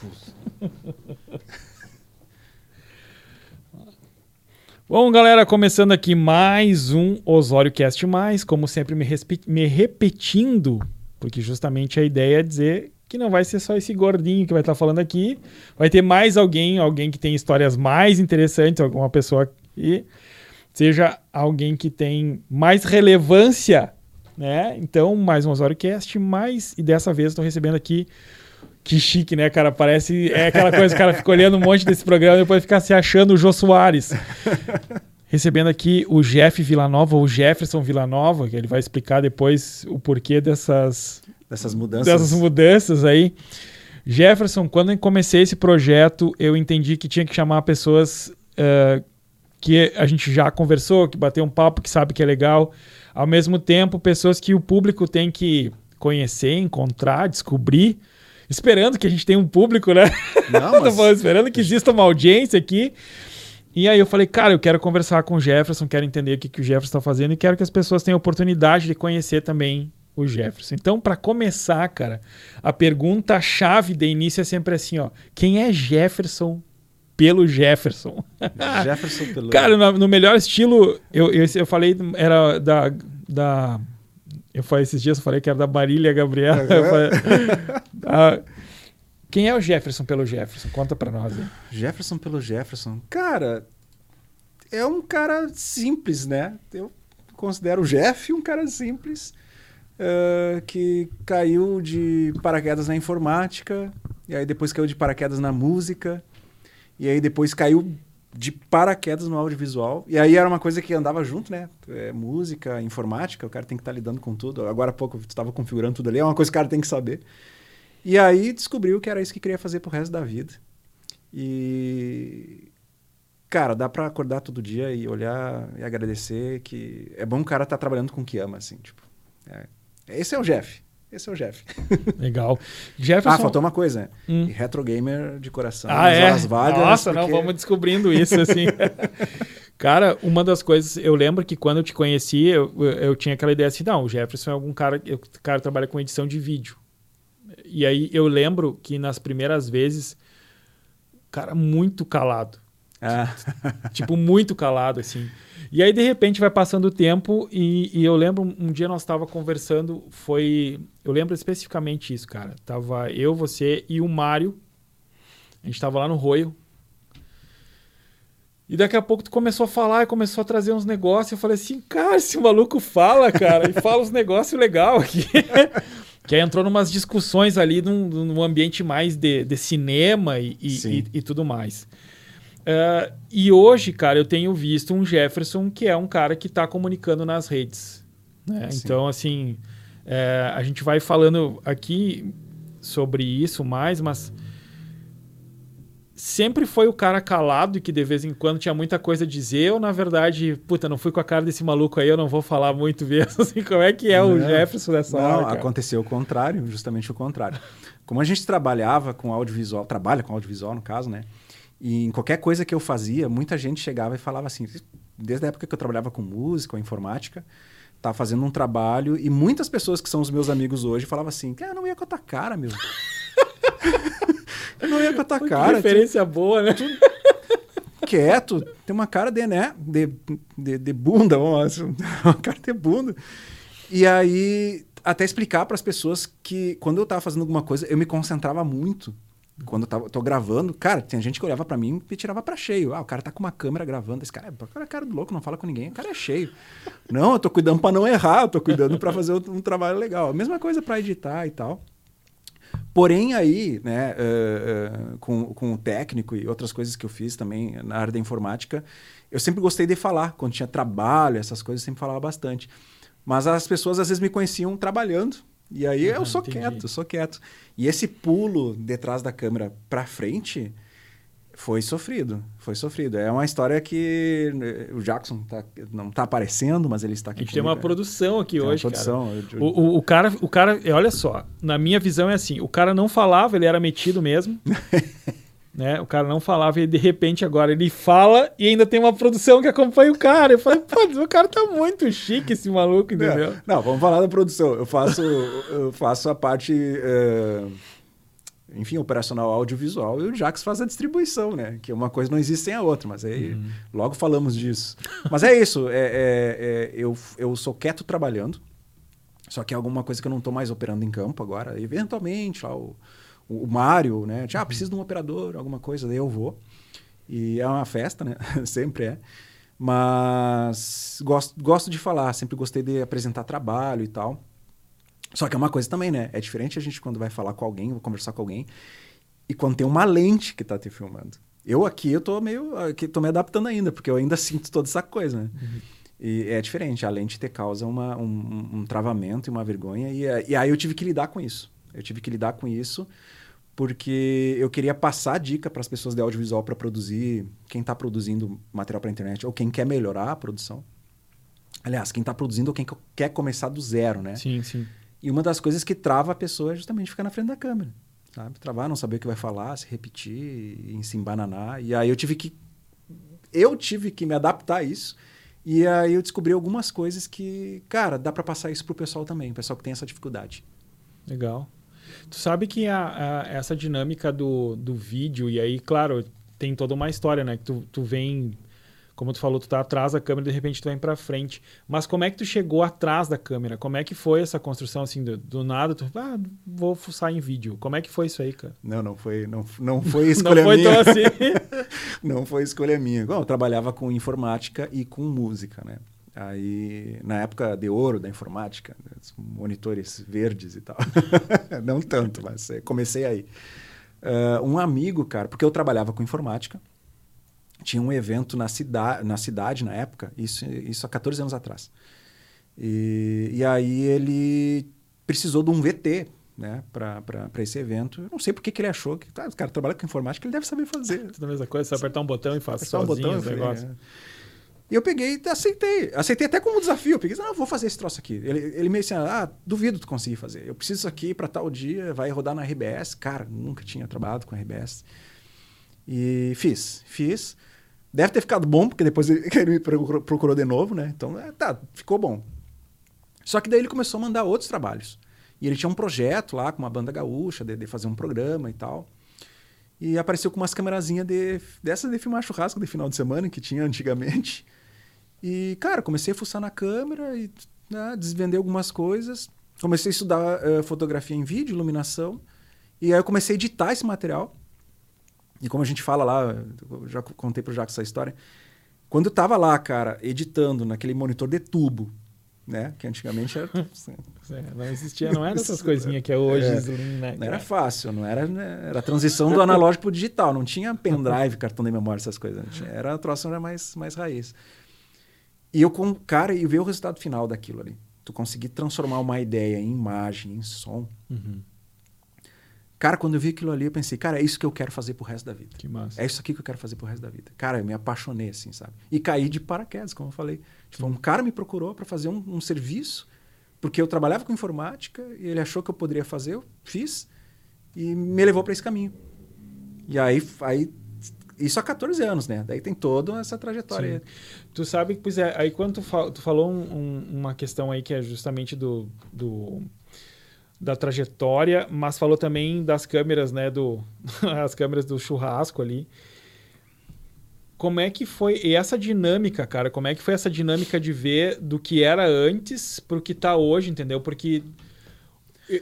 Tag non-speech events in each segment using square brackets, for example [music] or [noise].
expulso. [laughs] Bom, galera, começando aqui mais um Osório Cast Mais, como sempre me, me, repetindo, porque justamente a ideia é dizer que não vai ser só esse gordinho que vai estar falando aqui, vai ter mais alguém, alguém que tem histórias mais interessantes, alguma pessoa que seja alguém que tem mais relevância, né? Então, mais um Osório Cast Mais, e dessa vez estou recebendo aqui que chique, né, cara? Parece. É aquela coisa, o cara fica olhando um monte desse programa e depois fica se achando o Jô Soares. Recebendo aqui o Jeff Villanova, o Jefferson Villanova, que ele vai explicar depois o porquê dessas, dessas mudanças. Dessas mudanças aí. Jefferson, quando eu comecei esse projeto, eu entendi que tinha que chamar pessoas uh, que a gente já conversou, que bateu um papo, que sabe que é legal. Ao mesmo tempo, pessoas que o público tem que conhecer, encontrar, descobrir esperando que a gente tenha um público, né? Não, [laughs] mas... falando, esperando que exista uma audiência aqui. E aí eu falei, cara, eu quero conversar com o Jefferson, quero entender o que, que o Jefferson está fazendo e quero que as pessoas tenham oportunidade de conhecer também o Jefferson. Então, para começar, cara, a pergunta-chave de início é sempre assim, ó. Quem é Jefferson pelo Jefferson? Jefferson pelo... [laughs] cara, no, no melhor estilo, eu, eu, eu falei, era da... da eu falei esses dias, eu falei que era da Marília Gabriela. Falei, [laughs] ah, quem é o Jefferson pelo Jefferson? Conta pra nós. Aí. Jefferson pelo Jefferson. Cara, é um cara simples, né? Eu considero o Jeff um cara simples uh, que caiu de paraquedas na informática, e aí depois caiu de paraquedas na música, e aí depois caiu de paraquedas no audiovisual. E aí era uma coisa que andava junto, né? É, música, informática, o cara tem que estar tá lidando com tudo. Agora há pouco tu estava configurando tudo ali, é uma coisa que o cara tem que saber. E aí descobriu que era isso que queria fazer pro resto da vida. E cara, dá para acordar todo dia e olhar e agradecer que é bom o cara estar tá trabalhando com o que ama, assim, tipo. É. Esse é o Jeff. Esse é o Jeff. [laughs] Legal. Jefferson... Ah, faltou uma coisa. Hum. Retro gamer de coração. Ah, é? Vagas, Nossa, porque... não, vamos descobrindo isso, assim. [laughs] cara, uma das coisas... Eu lembro que quando eu te conheci, eu, eu tinha aquela ideia assim, não, o Jefferson é algum cara... O cara trabalha com edição de vídeo. E aí eu lembro que nas primeiras vezes, cara, muito calado. Ah. [laughs] tipo, muito calado, assim. E aí, de repente, vai passando o tempo e, e eu lembro, um dia nós estava conversando, foi... Eu lembro especificamente isso, cara. Tava eu, você e o Mário. A gente estava lá no Roio. E daqui a pouco tu começou a falar e começou a trazer uns negócios. Eu falei assim, cara, esse maluco fala, cara, e fala uns negócios legal aqui. [laughs] que aí entrou numas discussões ali num, num ambiente mais de, de cinema e, e, e, e tudo mais. Uh, e hoje, cara, eu tenho visto um Jefferson que é um cara que está comunicando nas redes. Né? Então, assim, é, a gente vai falando aqui sobre isso mais, mas sempre foi o cara calado e que de vez em quando tinha muita coisa a dizer, ou na verdade, puta, não fui com a cara desse maluco aí, eu não vou falar muito mesmo, [laughs] assim, como é que é não, o Jefferson dessa não, hora? Não, aconteceu o contrário, justamente o contrário. Como a gente trabalhava com audiovisual, trabalha com audiovisual no caso, né? E em qualquer coisa que eu fazia, muita gente chegava e falava assim, desde a época que eu trabalhava com música, com informática, estava fazendo um trabalho e muitas pessoas que são os meus amigos hoje falavam assim, cara, não ia com a tua cara, meu. [laughs] não ia com a tua cara. Que referência tu, boa, né? Tu, quieto, tem uma cara de, né, de, de, de bunda, vamos [laughs] uma cara de bunda. E aí, até explicar para as pessoas que quando eu estava fazendo alguma coisa, eu me concentrava muito quando eu tava, tô gravando, cara, tem gente que olhava para mim e tirava para cheio. Ah, o cara tá com uma câmera gravando. Esse cara é, cara é cara do louco, não fala com ninguém, o cara é cheio. [laughs] não, eu tô cuidando para não errar, eu tô cuidando para fazer um trabalho legal. A mesma coisa para editar e tal. Porém, aí, né, uh, uh, com, com o técnico e outras coisas que eu fiz também na área da informática, eu sempre gostei de falar. Quando tinha trabalho, essas coisas, eu sempre falava bastante. Mas as pessoas às vezes me conheciam trabalhando e aí ah, eu sou entendi. quieto, sou quieto. E esse pulo detrás da câmera para frente foi sofrido, foi sofrido. É uma história que né, o Jackson tá, não está aparecendo, mas ele está aqui. A gente tem uma produção aqui tem hoje, uma produção. cara. O, o, o, cara, o cara, olha só, na minha visão é assim, o cara não falava, ele era metido mesmo. [laughs] Né? O cara não falava e de repente agora ele fala e ainda tem uma produção que acompanha o cara. Eu falei, pô, o cara tá muito chique esse maluco, entendeu? Não, não vamos falar da produção. Eu faço, eu faço a parte uh, enfim, operacional audiovisual e o Jax faz a distribuição, né? Que uma coisa não existe sem a outra, mas aí uhum. logo falamos disso. mas é isso, é, é, é, eu, eu sou quieto trabalhando, só que é alguma coisa que eu não estou mais operando em campo agora. Eventualmente, lá, o, o Mário, né? Ah, preciso de um operador, alguma coisa, daí eu vou. E é uma festa, né? [laughs] sempre é. Mas gosto, gosto de falar, sempre gostei de apresentar trabalho e tal. Só que é uma coisa também, né? É diferente a gente quando vai falar com alguém, vai conversar com alguém, e quando tem uma lente que tá te filmando. Eu aqui, eu tô meio. Aqui, tô me adaptando ainda, porque eu ainda [laughs] sinto toda essa coisa, né? Uhum. E é diferente, a lente te causa uma, um, um travamento e uma vergonha, e, e aí eu tive que lidar com isso. Eu tive que lidar com isso porque eu queria passar dica para as pessoas de audiovisual para produzir, quem está produzindo material para internet ou quem quer melhorar a produção. Aliás, quem está produzindo ou quem quer começar do zero, né? Sim, sim. E uma das coisas que trava a pessoa é justamente ficar na frente da câmera, sabe? Travar, não saber o que vai falar, se repetir, se embananar. E aí eu tive que eu tive que me adaptar a isso. E aí eu descobri algumas coisas que, cara, dá para passar isso pro pessoal também, o pessoal que tem essa dificuldade. Legal. Tu sabe que a, a, essa dinâmica do, do vídeo, e aí, claro, tem toda uma história, né? Que tu, tu vem como tu falou, tu tá atrás da câmera e de repente tu vem para frente. Mas como é que tu chegou atrás da câmera? Como é que foi essa construção assim do, do nada? Tu, ah, vou fuçar em vídeo. Como é que foi isso aí, cara? Não, não foi, não, não foi [laughs] escolha não minha. Foi tão assim. [laughs] não foi escolha minha. Bom, eu trabalhava com informática e com música, né? Aí, na época de ouro da informática, né, monitores verdes e tal. [laughs] não tanto, mas é, comecei aí. Uh, um amigo, cara, porque eu trabalhava com informática, tinha um evento na, cida na cidade na época, isso, isso há 14 anos atrás. E, e aí ele precisou de um VT né, para esse evento. Eu não sei porque que ele achou que tá, o cara trabalha com informática, ele deve saber fazer. Tudo a mesma coisa, você apertar um botão e faz sozinho um botão, os negócios. É. E eu peguei e aceitei. Aceitei até como desafio. Eu peguei ah, vou fazer esse troço aqui. Ele, ele me disse, ah, duvido tu conseguir fazer. Eu preciso aqui para tal dia, vai rodar na RBS. Cara, nunca tinha trabalhado com RBS. E fiz, fiz. Deve ter ficado bom, porque depois [laughs] ele, ele me procurou de novo, né? Então, é, tá, ficou bom. Só que daí ele começou a mandar outros trabalhos. E ele tinha um projeto lá com uma banda gaúcha, de, de fazer um programa e tal. E apareceu com umas câmerazinhas de, dessas de filmar churrasco de final de semana, que tinha antigamente. E, cara, comecei a fuçar na câmera e né, desvender algumas coisas. Comecei a estudar uh, fotografia em vídeo, iluminação. E aí eu comecei a editar esse material. E como a gente fala lá, eu já contei pro Jacques essa história. Quando eu tava lá, cara, editando naquele monitor de tubo, né? Que antigamente era. É, [laughs] não existia, não era essas [laughs] coisinhas que é hoje. É, né? Não era fácil, não era. Né? Era a transição do analógico pro digital. Não tinha pendrive, cartão de memória, essas coisas. Tinha, era a troça era mais, mais raiz. E eu, com cara, e ver o resultado final daquilo ali. Tu conseguir transformar uma ideia em imagem, em som. Uhum. Cara, quando eu vi aquilo ali, eu pensei, cara, é isso que eu quero fazer pro resto da vida. Que massa. É isso aqui que eu quero fazer pro resto da vida. Cara, eu me apaixonei, assim, sabe? E caí de paraquedas, como eu falei. Tipo, um cara me procurou para fazer um, um, serviço, porque eu trabalhava com informática e ele achou que eu poderia fazer, eu fiz e me levou para esse caminho. E aí, aí isso há 14 anos, né? Daí tem toda essa trajetória. Sim. Tu sabe que, pois é, aí quando tu, fal, tu falou um, um, uma questão aí que é justamente do, do da trajetória, mas falou também das câmeras, né, do [laughs] as câmeras do churrasco ali. Como é que foi e essa dinâmica, cara? Como é que foi essa dinâmica de ver do que era antes para o que está hoje, entendeu? Porque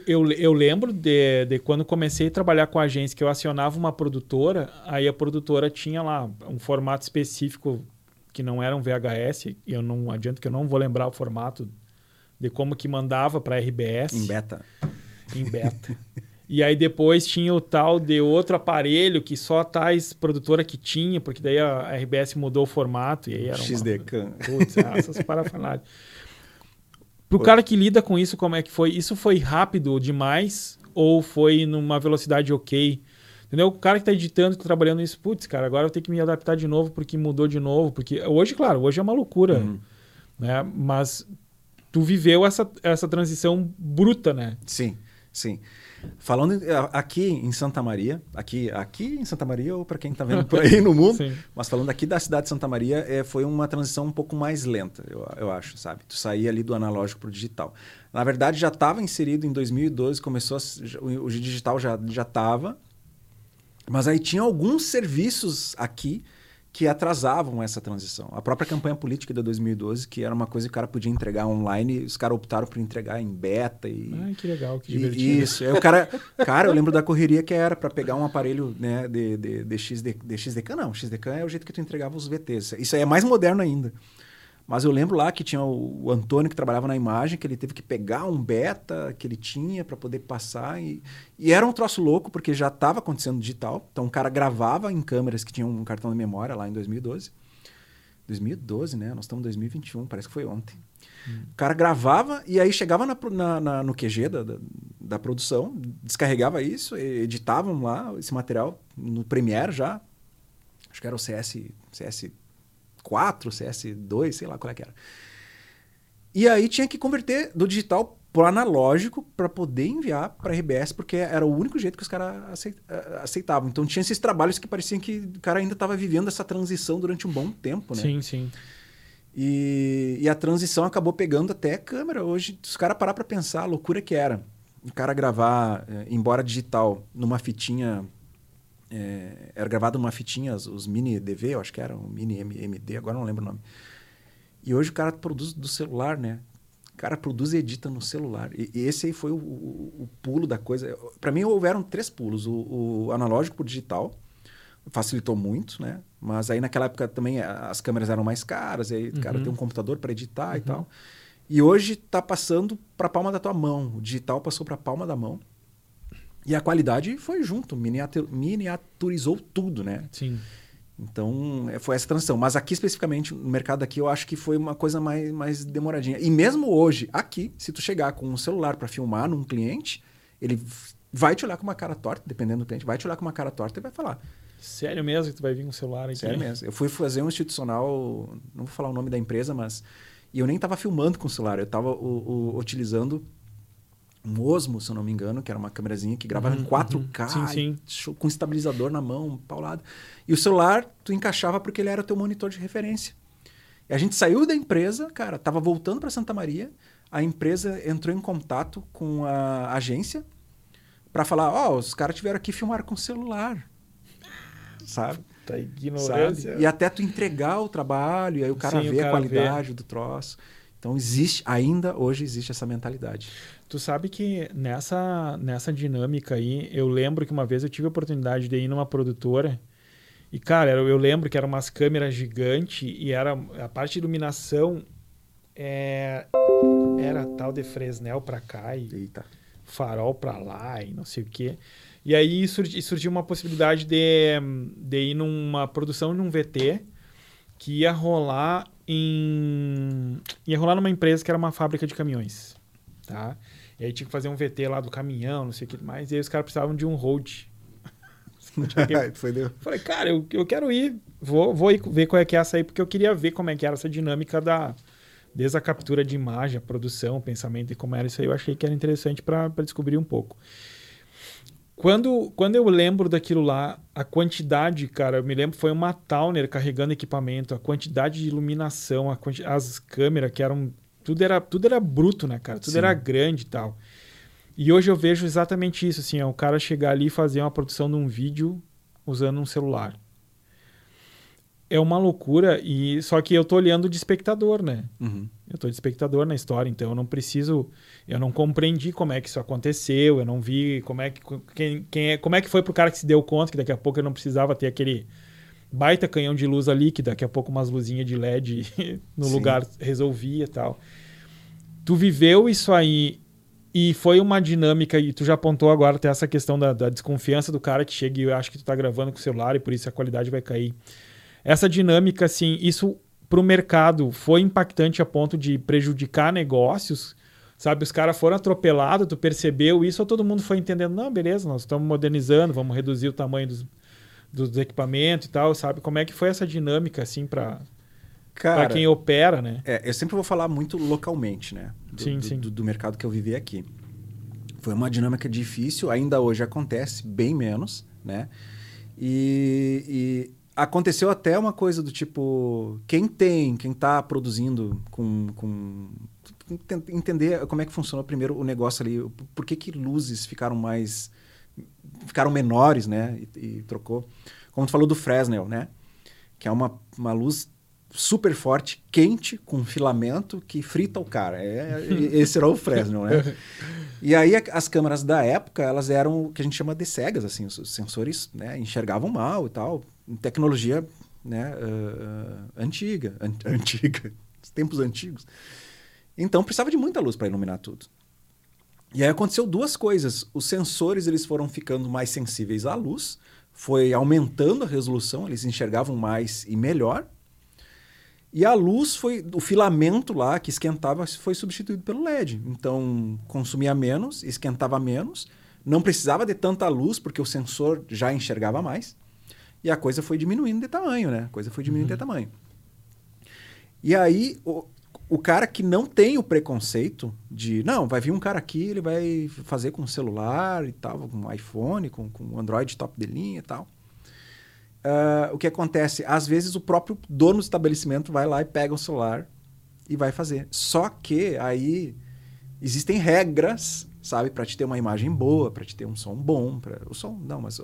eu, eu lembro de, de quando comecei a trabalhar com a agência que eu acionava uma produtora, aí a produtora tinha lá um formato específico que não era um VHS, e eu não adianto que eu não vou lembrar o formato de como que mandava para RBS. Em beta. Em beta. e aí depois tinha o tal de outro aparelho que só tais produtora que tinha, porque daí a RBS mudou o formato e aí era XDCAM. Putz, essas parafernálias. [laughs] Pro cara que lida com isso, como é que foi? Isso foi rápido demais ou foi numa velocidade ok? Entendeu? O cara que está editando, que tá trabalhando nisso, putz, cara, agora eu tenho que me adaptar de novo porque mudou de novo. Porque hoje, claro, hoje é uma loucura. Uhum. Né? Mas tu viveu essa, essa transição bruta, né? Sim, sim. Falando aqui em Santa Maria, aqui, aqui em Santa Maria ou para quem está vendo por aí no mundo, [laughs] mas falando aqui da cidade de Santa Maria, é, foi uma transição um pouco mais lenta, eu, eu acho, sabe? Tu sair ali do analógico para o digital. Na verdade, já estava inserido em 2012, começou a já- o, o digital já já estava, mas aí tinha alguns serviços aqui que atrasavam essa transição. A própria campanha política de 2012, que era uma coisa que o cara podia entregar online, os caras optaram por entregar em beta e Ai, que legal, que e- divertido. Isso. Aí o cara, cara, eu lembro da correria que era para pegar um aparelho né, de, de, de, XD, de XDK. Não, XDK é o jeito que tu entregava os VTs. Isso aí é mais moderno ainda. Mas eu lembro lá que tinha o, o Antônio que trabalhava na imagem, que ele teve que pegar um beta que ele tinha para poder passar. E, e era um troço louco, porque já estava acontecendo digital. Então o cara gravava em câmeras que tinham um cartão de memória lá em 2012. 2012, né? Nós estamos em 2021, parece que foi ontem. O cara gravava e aí chegava na na- na- no QG da, da, da produção, descarregava isso, editavam lá esse material no Premiere já. Acho que era o CS, CS4, CS2, sei lá qual é que era. E aí tinha que converter do digital pro analógico para poder enviar para RBS, porque era o único jeito que os caras aceit- aceitavam. Então tinha esses trabalhos que pareciam que o cara ainda estava vivendo essa transição durante um bom tempo, né? Sim, sim. E, e a transição acabou pegando até câmera. Hoje, os caras parar para pensar a loucura que era. O cara gravar, eh, embora digital, numa fitinha. Eh, era gravado numa fitinha, os, mini DV, eu acho que era um mini MD, agora não lembro o nome. E hoje o cara produz do celular, né? O cara produz e edita no celular. E, e esse aí foi o, o- o pulo da coisa. Para mim, houveram três pulos: o, o analógico pro digital facilitou muito, né? Mas aí naquela época também as câmeras eram mais caras, e aí o cara Uhum. tem um computador para editar e tal. E hoje está passando para a palma da tua mão. O digital passou para a palma da mão. E a qualidade foi junto, miniatur- miniaturizou tudo, né? Sim. Então, é, foi essa transição. Mas aqui, especificamente, no mercado aqui, eu acho que foi uma coisa mais, mais demoradinha. E mesmo hoje, aqui, se tu chegar com um celular para filmar num cliente, ele vai te olhar com uma cara torta, dependendo do cliente, vai te olhar com uma cara torta e vai falar. Sério mesmo que tu vai vir com o celular aqui? Sério mesmo. Eu fui fazer um institucional, não vou falar o nome da empresa, mas. E eu nem estava filmando com o celular, eu estava utilizando um Osmo, se eu não me engano, que era uma câmerazinha que gravava Uhum, em 4K, uhum. Sim, sim. e com estabilizador na mão, paulado. E o celular, tu encaixava porque ele era teu monitor de referência. E a gente saiu da empresa, cara, tava voltando para Santa Maria, a empresa entrou em contato com a agência para falar, ó, os caras tiveram aqui filmar com celular. Sabe? Tá Sabe? ignorância. E até tu entregar o trabalho, e aí o cara Sim, o vê a cara qualidade do troço. Então existe, ainda hoje existe essa mentalidade. Tu sabe que nessa, nessa dinâmica aí, eu lembro que uma vez eu tive a oportunidade de ir numa produtora e, cara, eu, lembro que eram umas câmeras gigantes e era a parte de iluminação é, era tal de Fresnel pra cá e Eita. farol pra lá e não sei o quê. E aí surgi- surgiu uma possibilidade de, de ir numa produção de um VT que ia rolar em ia rolar numa empresa que era uma fábrica de caminhões, tá? E aí tinha que fazer um VT lá do caminhão, não sei o que mais, e aí os caras precisavam de um hold. [laughs] Foi. Falei, cara, eu, eu quero ir, vou, vou ir ver qual é que é essa aí, porque eu queria ver como é que era essa dinâmica da desde a captura de imagem, a produção, o pensamento e como era isso aí, eu achei que era interessante para descobrir um pouco. Quando, quando eu lembro daquilo lá, a quantidade, cara, eu me lembro, foi uma Towner carregando equipamento, a quantidade de iluminação, a quanti- as câmeras que eram. Tudo era, tudo era bruto, né, cara? Tudo Sim. era grande e tal. E hoje eu vejo exatamente isso, assim, é o cara chegar ali e fazer uma produção de um vídeo usando um celular. É uma loucura, e só que eu tô olhando de espectador, né? Uhum. Eu tô de espectador na história, então eu não preciso, eu não compreendi como é que isso aconteceu, eu não vi como é que quem, quem é, como é que foi pro cara que se deu conta que daqui a pouco eu não precisava ter aquele baita canhão de luz ali que daqui a pouco umas luzinhas de LED [laughs] no Sim. lugar resolvia e tal. Tu viveu isso aí e foi uma dinâmica e tu já apontou agora até essa questão da, da desconfiança do cara que chega e acha que tu tá gravando com o celular e por isso a qualidade vai cair. Essa dinâmica, assim, isso para o mercado foi impactante a ponto de prejudicar negócios, sabe? Os caras foram atropelados, tu percebeu isso, ou todo mundo foi entendendo, não, beleza, nós estamos modernizando, vamos reduzir o tamanho dos, dos equipamentos e tal, sabe? Como é que foi essa dinâmica, assim, para Cara, quem opera, né? é, eu sempre vou falar muito localmente, né? Do, Sim, do, sim. Do, do mercado que eu vivi aqui. Foi uma dinâmica difícil, ainda hoje acontece, bem menos, né? E, e aconteceu até uma coisa do tipo, quem tem, quem está produzindo com, com entender como é que funcionou primeiro o negócio ali, por que que luzes ficaram mais ficaram menores, né? E, e trocou. Como tu falou do Fresnel, né? Que é uma, uma luz super forte, quente, com filamento que frita o cara. É, esse era o Fresnel, né? [laughs] E aí as câmeras da época, elas eram o que a gente chama de cegas, assim, os sensores né, enxergavam mal e tal. Tecnologia né, uh, antiga, an [laughs] antiga, tempos antigos. Então precisava de muita luz para iluminar tudo. E aí aconteceu duas coisas. Os sensores eles foram ficando mais sensíveis à luz, foi aumentando a resolução, eles enxergavam mais e melhor. E a luz foi, o filamento lá que esquentava foi substituído pelo LED. Então consumia menos, esquentava menos, não precisava de tanta luz porque o sensor já enxergava mais. E a coisa foi diminuindo de tamanho, né? A coisa foi diminuindo uhum. de tamanho. E aí, o, cara que não tem o preconceito de, não, vai vir um cara aqui, ele vai fazer com celular e tal, com iPhone, com, com Android top de linha e tal. Uh, o que acontece? Às vezes o próprio dono do estabelecimento vai lá e pega o celular e vai fazer. Só que aí existem regras, sabe, para te ter uma imagem boa, para te ter um som bom, pra... o som não, mas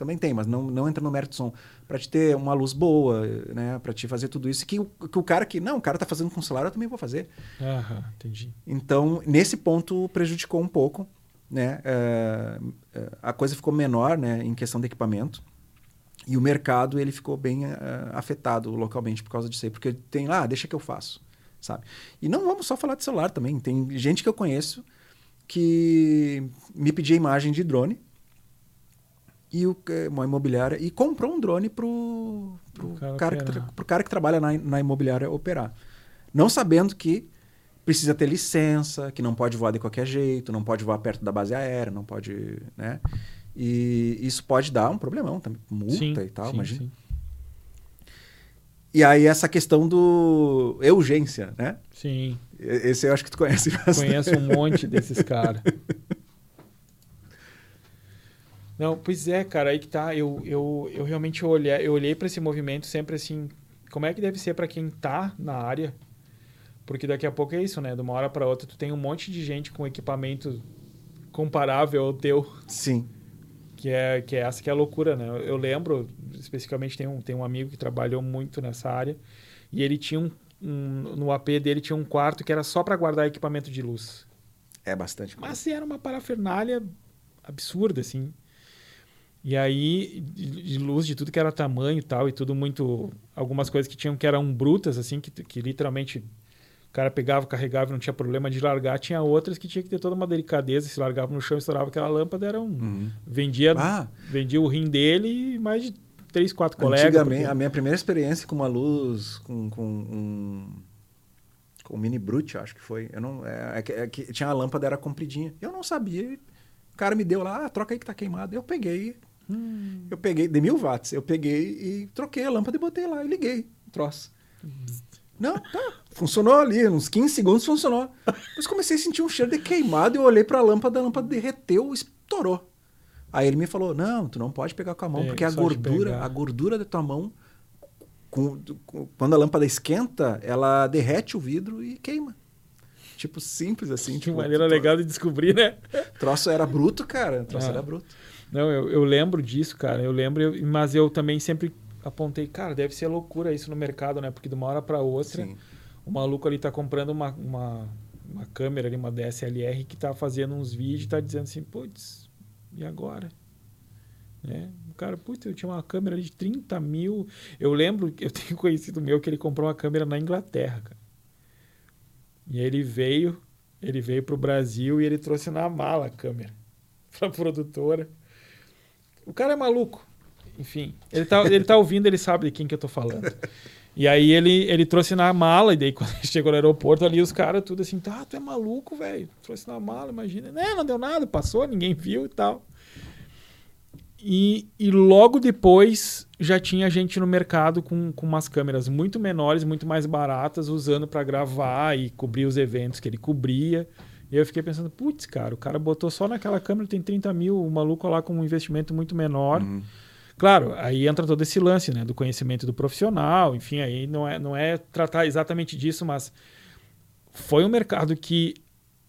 também tem, mas não, não entra no mérito som. Para te ter uma luz boa, né? Para te fazer tudo isso. Que, que o cara que. Não, o cara tá fazendo com celular, eu também vou fazer. Aham, entendi. Então, nesse ponto, prejudicou um pouco. Né? É, é, a coisa ficou menor né, em questão de equipamento. E o mercado ele ficou bem uh, afetado localmente por causa disso aí. Porque tem lá, ah, deixa que eu faço. Sabe? E não vamos só falar de celular também. Tem gente que eu conheço que me a imagem de drone e o, é, uma imobiliária e comprou um drone pro, pro, cara, cara que, pro cara que trabalha na, na imobiliária operar. Não sabendo que precisa ter licença, que não pode voar de qualquer jeito, não pode voar perto da base aérea, não pode, né? E isso pode dar um problemão, também, multa sim, e tal, sim, imagina. Sim. E aí essa questão do urgência, né? Sim. Esse eu acho que tu conhece [laughs] bastante. Conheço um monte desses caras. [laughs] Não, pois é, cara, aí que tá. Eu, eu, eu realmente olhei, eu olhei para esse movimento sempre assim, como é que deve ser para quem tá na área? Porque daqui a pouco é isso, né? De uma hora para outra tu tem um monte de gente com equipamento comparável ao teu. Sim. Que é, que é essa que é a loucura, né? Eu lembro, especificamente tem um, tem um amigo que trabalhou muito nessa área e ele tinha um, um no AP dele tinha um quarto que era só para guardar equipamento de luz. É bastante. Coisa. Mas era uma parafernália absurda, assim. E aí, de, luz de tudo que era tamanho e tal, e tudo muito. Algumas coisas que tinham que eram brutas, assim, que, que literalmente o cara pegava, carregava e não tinha problema de largar. Tinha outras que tinha que ter toda uma delicadeza. Se largava no chão, estourava aquela lâmpada, era um. Uhum. Vendia, ah. vendia o rim dele e mais de três, quatro colegas. Antigamente, porque... a minha primeira experiência com uma luz, com, com um. Com um mini brute, acho que foi. Eu não, é, é, que, é que tinha a lâmpada, era compridinha. Eu não sabia. O cara me deu lá, ah, troca aí que tá queimado. Eu peguei, Hum. Eu peguei, de mil watts, eu peguei e troquei a lâmpada e botei lá e liguei o troço. Não, tá. Funcionou ali, uns 15 segundos funcionou. Depois comecei a sentir um cheiro de queimado e eu olhei para a lâmpada, a lâmpada derreteu, estourou. Aí ele me falou: "Não, tu não pode pegar com a mão, é, porque a gordura, a gordura da tua mão com, com, quando a lâmpada esquenta, ela derrete o vidro e queima. Tipo, simples assim. Que tipo, maneira legal de descobrir, né? troço era bruto, cara. troço ah. era bruto. Não, eu, eu lembro disso, cara. Eu lembro, eu, mas eu também sempre apontei, cara, deve ser loucura isso no mercado, né? Porque de uma hora para outra, Sim. o maluco ali tá comprando uma, uma, uma câmera ali, uma DSLR, que tá fazendo uns vídeos e tá dizendo assim, putz, e agora? Né? O cara, putz, eu tinha uma câmera de 30 mil. Eu lembro, eu [laughs] tenho conhecido meu que ele comprou uma câmera na Inglaterra, cara. E ele veio, ele veio pro Brasil e ele trouxe na mala a câmera [laughs] pra produtora. O cara é maluco. Enfim, ele tá, ele tá ouvindo, ele sabe de quem que eu tô falando. E aí ele, ele trouxe na mala, e daí quando ele chegou no aeroporto ali, os caras tudo assim, tá, tu é maluco, velho. Trouxe na mala, imagina. Não, não deu nada, passou, ninguém viu e tal. E, e logo depois já tinha gente no mercado com, com umas câmeras muito menores, muito mais baratas, usando para gravar e cobrir os eventos que ele cobria. E eu fiquei pensando, putz, cara, o cara botou só naquela câmera, tem 30 mil, o maluco lá com um investimento muito menor. Uhum. Claro, aí entra todo esse lance, né, do conhecimento do profissional, enfim, aí não é, não é tratar exatamente disso, mas foi um mercado que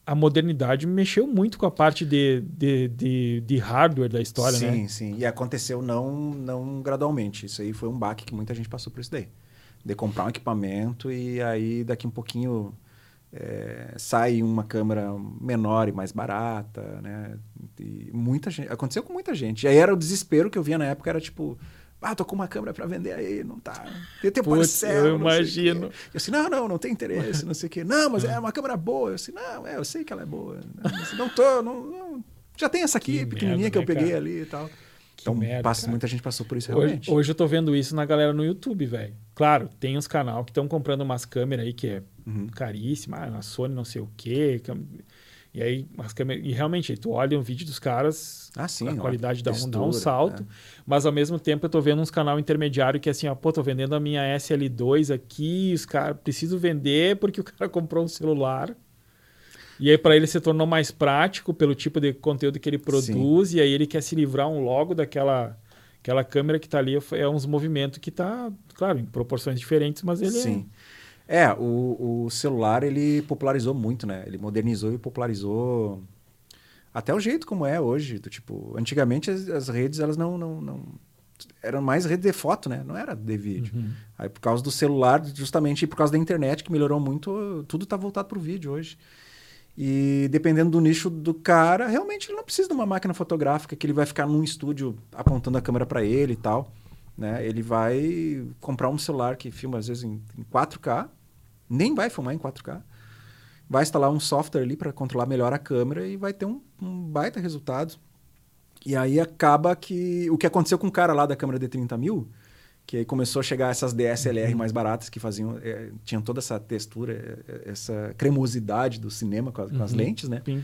a modernidade mexeu muito com a parte de, de, de, de hardware da história, sim, né? Sim, sim. E aconteceu não, não gradualmente. Isso aí foi um baque que muita gente passou por isso daí. De comprar um equipamento e aí daqui um pouquinho é, sai uma câmera menor e mais barata, né? E muita gente, aconteceu com muita gente. E aí era o desespero que eu via na época, era tipo, ah, tô com uma câmera para vender aí, não tá. Tem tempo Putz, eu imagino. Eu assim, não, não, não tem interesse, não sei o quê. Não, mas é uma câmera boa. Eu assim, não, é, eu sei que ela é boa. Não, não tô, não, não, já tem essa aqui, que pequenininha merda, que eu peguei cara? ali e tal. Que então, merda, passa, muita gente passou por isso realmente. Hoje, eu tô vendo isso na galera no YouTube, velho. Claro, tem uns canal que estão comprando umas câmeras aí que é uhum. caríssima, ah, a Sony não sei o quê. E aí, as câmeras, e realmente, tu olha um vídeo dos caras, ah, sim, a qualidade dá um, dá um salto, é. mas ao mesmo tempo eu tô vendo uns canal intermediário que é assim, ó, pô, tô vendendo a minha SL2 aqui, os caras preciso vender porque o [laughs] cara comprou um celular. E aí para ele se tornou mais prático pelo tipo de conteúdo que ele produz sim. e aí ele quer se livrar um logo daquela aquela câmera que tá ali é uns movimentos que tá, claro, em proporções diferentes, mas ele Sim. É é, o, o celular ele popularizou muito, né? Ele modernizou e popularizou até o jeito como é hoje. Do, tipo, antigamente as, as, redes elas não, não, não eram mais rede de foto, né? Não era de vídeo. Uhum. Aí por causa do celular, justamente por causa da internet que melhorou muito, tudo está voltado para o vídeo hoje. E dependendo do nicho do cara, realmente ele não precisa de uma máquina fotográfica que ele vai ficar num estúdio apontando a câmera para ele e tal. Né? Ele vai comprar um celular que filma às vezes em, em 4K nem vai filmar em 4K. Vai instalar um software ali para controlar melhor a câmera e vai ter um, um, baita resultado. E aí acaba que o que aconteceu com o cara lá da câmera de 30 mil, que aí começou a chegar essas DSLR uhum. mais baratas que faziam, é, tinham toda essa textura, é, essa cremosidade do cinema com, a, com as uhum. lentes, né? Sim.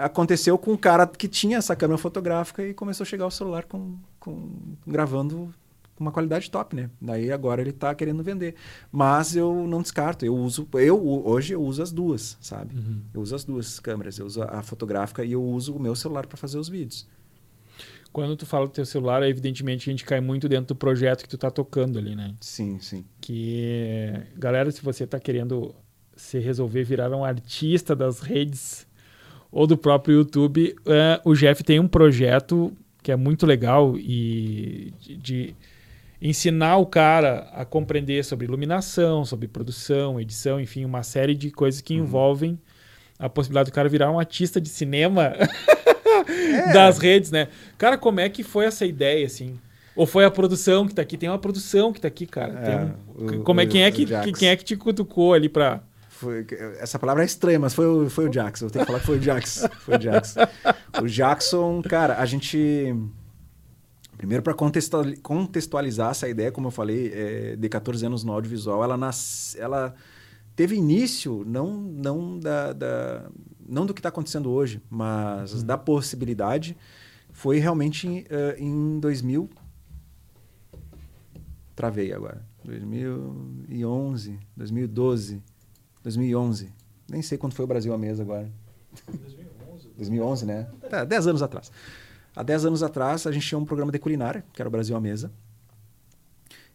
Aconteceu com um cara que tinha essa câmera fotográfica e começou a chegar o celular com, com gravando com uma qualidade top, né? Daí agora ele está querendo vender. Mas eu não descarto, eu uso, eu hoje eu uso as duas, sabe? Uhum. Eu uso as duas câmeras, eu uso a fotográfica e eu uso o meu celular para fazer os vídeos. Quando tu fala do teu celular, evidentemente a gente cai muito dentro do projeto que tu está tocando ali, né? Sim, sim. Que galera, se você está querendo se resolver virar um artista das redes ou do próprio YouTube, uh, o Jeff tem um projeto que é muito legal e de, de ensinar o cara a compreender sobre iluminação, sobre produção, edição, enfim, uma série de coisas que uhum. envolvem a possibilidade do cara virar um artista de cinema [laughs] é. das redes, né? Cara, como é que foi essa ideia, assim? Ou foi a produção que tá aqui? Tem uma produção que tá aqui, cara. É, um... o, como é, quem, é que, quem é que te cutucou ali pra... Foi, essa palavra é estranha, mas foi o, foi o Jackson. Eu tenho que falar que foi o Jackson. Foi o Jackson. O Jackson, cara, a gente Primeiro, para contextualizar essa ideia, como eu falei, é, de 14 anos no audiovisual, ela, nas, ela teve início não, não, da, da não do que está acontecendo hoje, mas uhum. da possibilidade. Foi realmente uh, em 2000. Travei agora. 2011, 2012, 2011. Nem sei quando foi o Brasil à mesa agora. 2011. 2011, né? Tá, 10 anos atrás. Há 10 anos atrás, a gente tinha um programa de culinária, que era o Brasil à Mesa.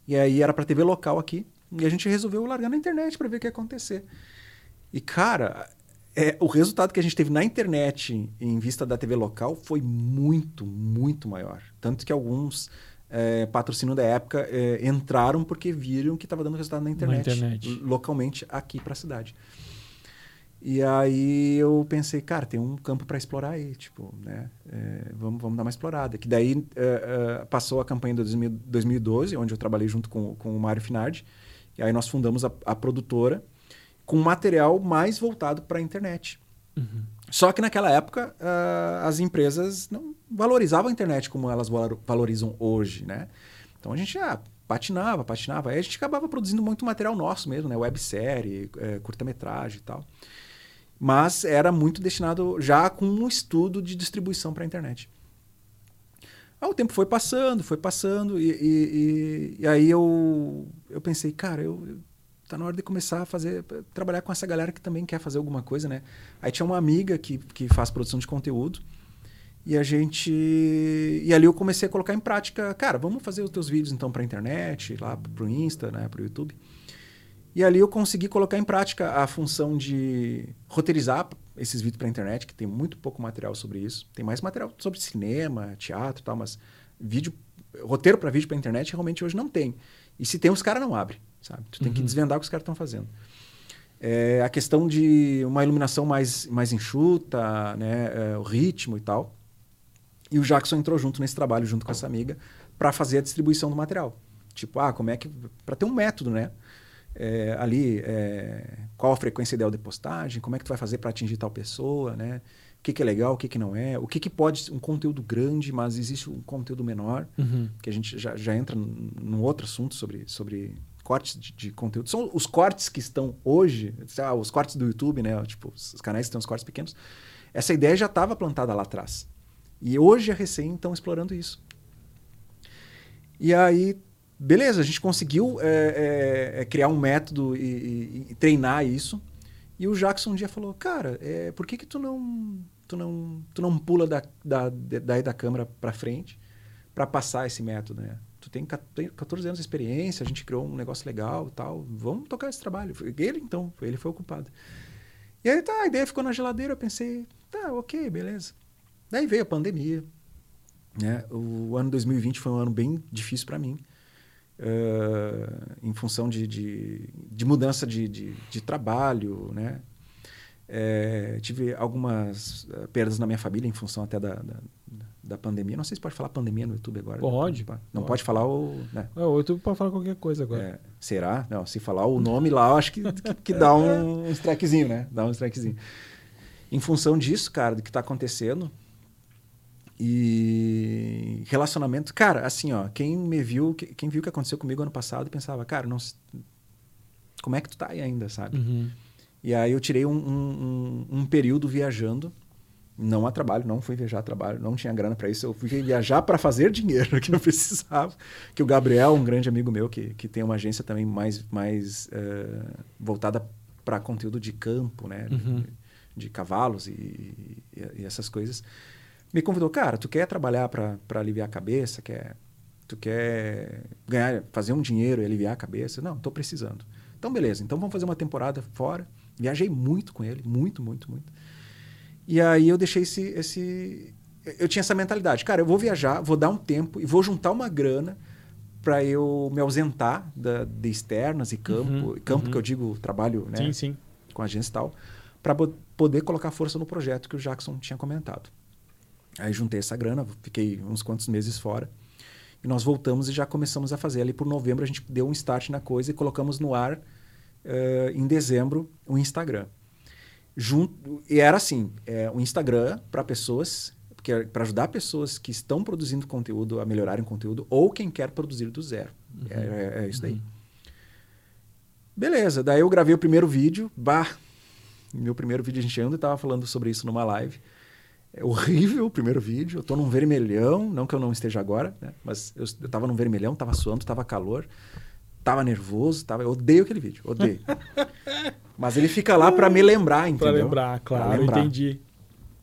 E aí era para TV local aqui. E a gente resolveu largar na internet para ver o que ia acontecer. E, cara, é, o resultado que a gente teve na internet em vista da TV local foi muito, muito maior. Tanto que alguns é, patrocínios da época é, entraram porque viram que estava dando resultado na internet, na internet. localmente aqui para a cidade. E aí eu pensei, cara, tem um campo para explorar aí, tipo, né? É, vamos, vamos dar uma explorada. Que daí é, é, passou a campanha de 2012, onde eu trabalhei junto com, com o Mário Finardi. E aí nós fundamos a, a produtora com material mais voltado para a internet. Uhum. Só que naquela época uh, as empresas não valorizavam a internet como elas valorizam hoje, né? Então a gente ah, patinava, patinava. Aí a gente acabava produzindo muito material nosso mesmo, né? Websérie, é, curta-metragem e tal mas era muito destinado já com um estudo de distribuição para a internet. Aí o tempo foi passando, foi passando, e, e, e, e, aí eu, eu pensei, cara, eu, tá na hora de começar a fazer, trabalhar com essa galera que também quer fazer alguma coisa, né? Aí tinha uma amiga que, que faz produção de conteúdo. E a gente. E ali eu comecei a colocar em prática, cara, vamos fazer os teus vídeos então para internet, lá pro Insta, né, pro YouTube. E ali eu consegui colocar em prática a função de roteirizar esses vídeos para internet, que tem muito pouco material sobre isso. Tem mais material sobre cinema, teatro e tal, mas vídeo, roteiro para vídeo para internet realmente hoje não tem. E se tem, os caras não abrem, sabe? Tu tem uhum. que desvendar o que os caras estão fazendo. É, a questão de uma iluminação mais, mais enxuta, né, é, o ritmo e tal. E o Jackson entrou junto nesse trabalho, junto com essa amiga, para fazer a distribuição do material. Tipo, ah, como é que. para ter um método, né? É, ali, é, qual a frequência ideal de postagem, como é que tu vai fazer para atingir tal pessoa, né? O que, que é legal, o que, que não é, o que, que pode um conteúdo grande, mas existe um conteúdo menor, uhum. que a gente já, já entra num outro assunto sobre, sobre cortes de, de, conteúdo. São os cortes que estão hoje, os cortes do YouTube, né? Tipo, os canais que têm os cortes pequenos. Essa ideia já estava plantada lá atrás. E hoje a recém estão explorando isso. E aí, beleza, a gente conseguiu é, é, é, criar um método e, e, e, treinar isso. E o Jackson um dia falou, cara, é, por que que tu não, tu não, tu não pula da, da, da câmera para frente para passar esse método, né? Tu tem 14 anos de experiência, a gente criou um negócio legal tal, vamos tocar esse trabalho. Ele, então, ele foi ocupado. E aí, tá, a ideia ficou na geladeira, eu pensei, tá, ok, beleza. Daí veio a pandemia. Né? O ano 2020 foi um ano bem difícil para mim, uh, em função de, de, de mudança de, de, de, trabalho. Né? É, tive algumas eh, perdas na minha família em função até da, da, da, pandemia. Não sei se pode falar pandemia no YouTube agora. Pode. Não, não pode. pode falar o. Né? É, o YouTube pode falar qualquer coisa agora. É, será? Não, se falar o nome lá, eu acho que, que, que dá um, um [laughs] strikezinho, né? Dá um strikezinho. Em função disso, cara, do que está acontecendo, e relacionamento, cara, assim, ó, quem me viu, quem viu o que aconteceu comigo ano passado, pensava, cara, não, como é que tu tá aí ainda, sabe? Uhum. E aí eu tirei um, um, um, período viajando, não a trabalho, não fui viajar a trabalho, não tinha grana para isso, eu fui viajar para fazer [laughs] dinheiro que eu precisava. Que o Gabriel, um grande amigo meu, que, que tem uma agência também mais, mais uh, voltada para conteúdo de campo, né? Uhum. De, de, cavalos e, e, e essas coisas me convidou, cara, tu quer trabalhar para aliviar a cabeça, quer, tu quer ganhar, fazer um dinheiro e aliviar a cabeça? Não, estou precisando. Então, beleza, então vamos fazer uma temporada fora. Viajei muito com ele, muito, muito, muito. E aí eu deixei esse, esse. Eu tinha essa mentalidade, cara, eu vou viajar, vou dar um tempo e vou juntar uma grana para eu me ausentar da, de externas e campo. Uhum, campo uhum. que eu digo, trabalho né, sim, sim. com agência e tal, para poder colocar força no projeto que o Jackson tinha comentado. Aí juntei essa grana, fiquei uns quantos meses fora. E nós voltamos e já começamos a fazer. Ali por novembro a gente deu um start na coisa e colocamos no ar uh, em dezembro o Instagram. Junto, e era assim, é, o Instagram para pessoas, para ajudar pessoas que estão produzindo conteúdo a melhorarem conteúdo ou quem quer produzir do zero. Uhum. É, é, é, isso daí. Uhum. Beleza, daí eu gravei o primeiro vídeo. Bah, meu primeiro vídeo a gente ainda estava falando sobre isso numa live. É horrível o primeiro vídeo. Eu tô num vermelhão, não que eu não esteja agora, né? Mas eu, eu tava num vermelhão, tava suando, tava calor, tava nervoso, tava... eu odeio aquele vídeo, odeio. [laughs] Mas ele fica lá para me lembrar, entendeu? Para lembrar, claro, lembrar. entendi.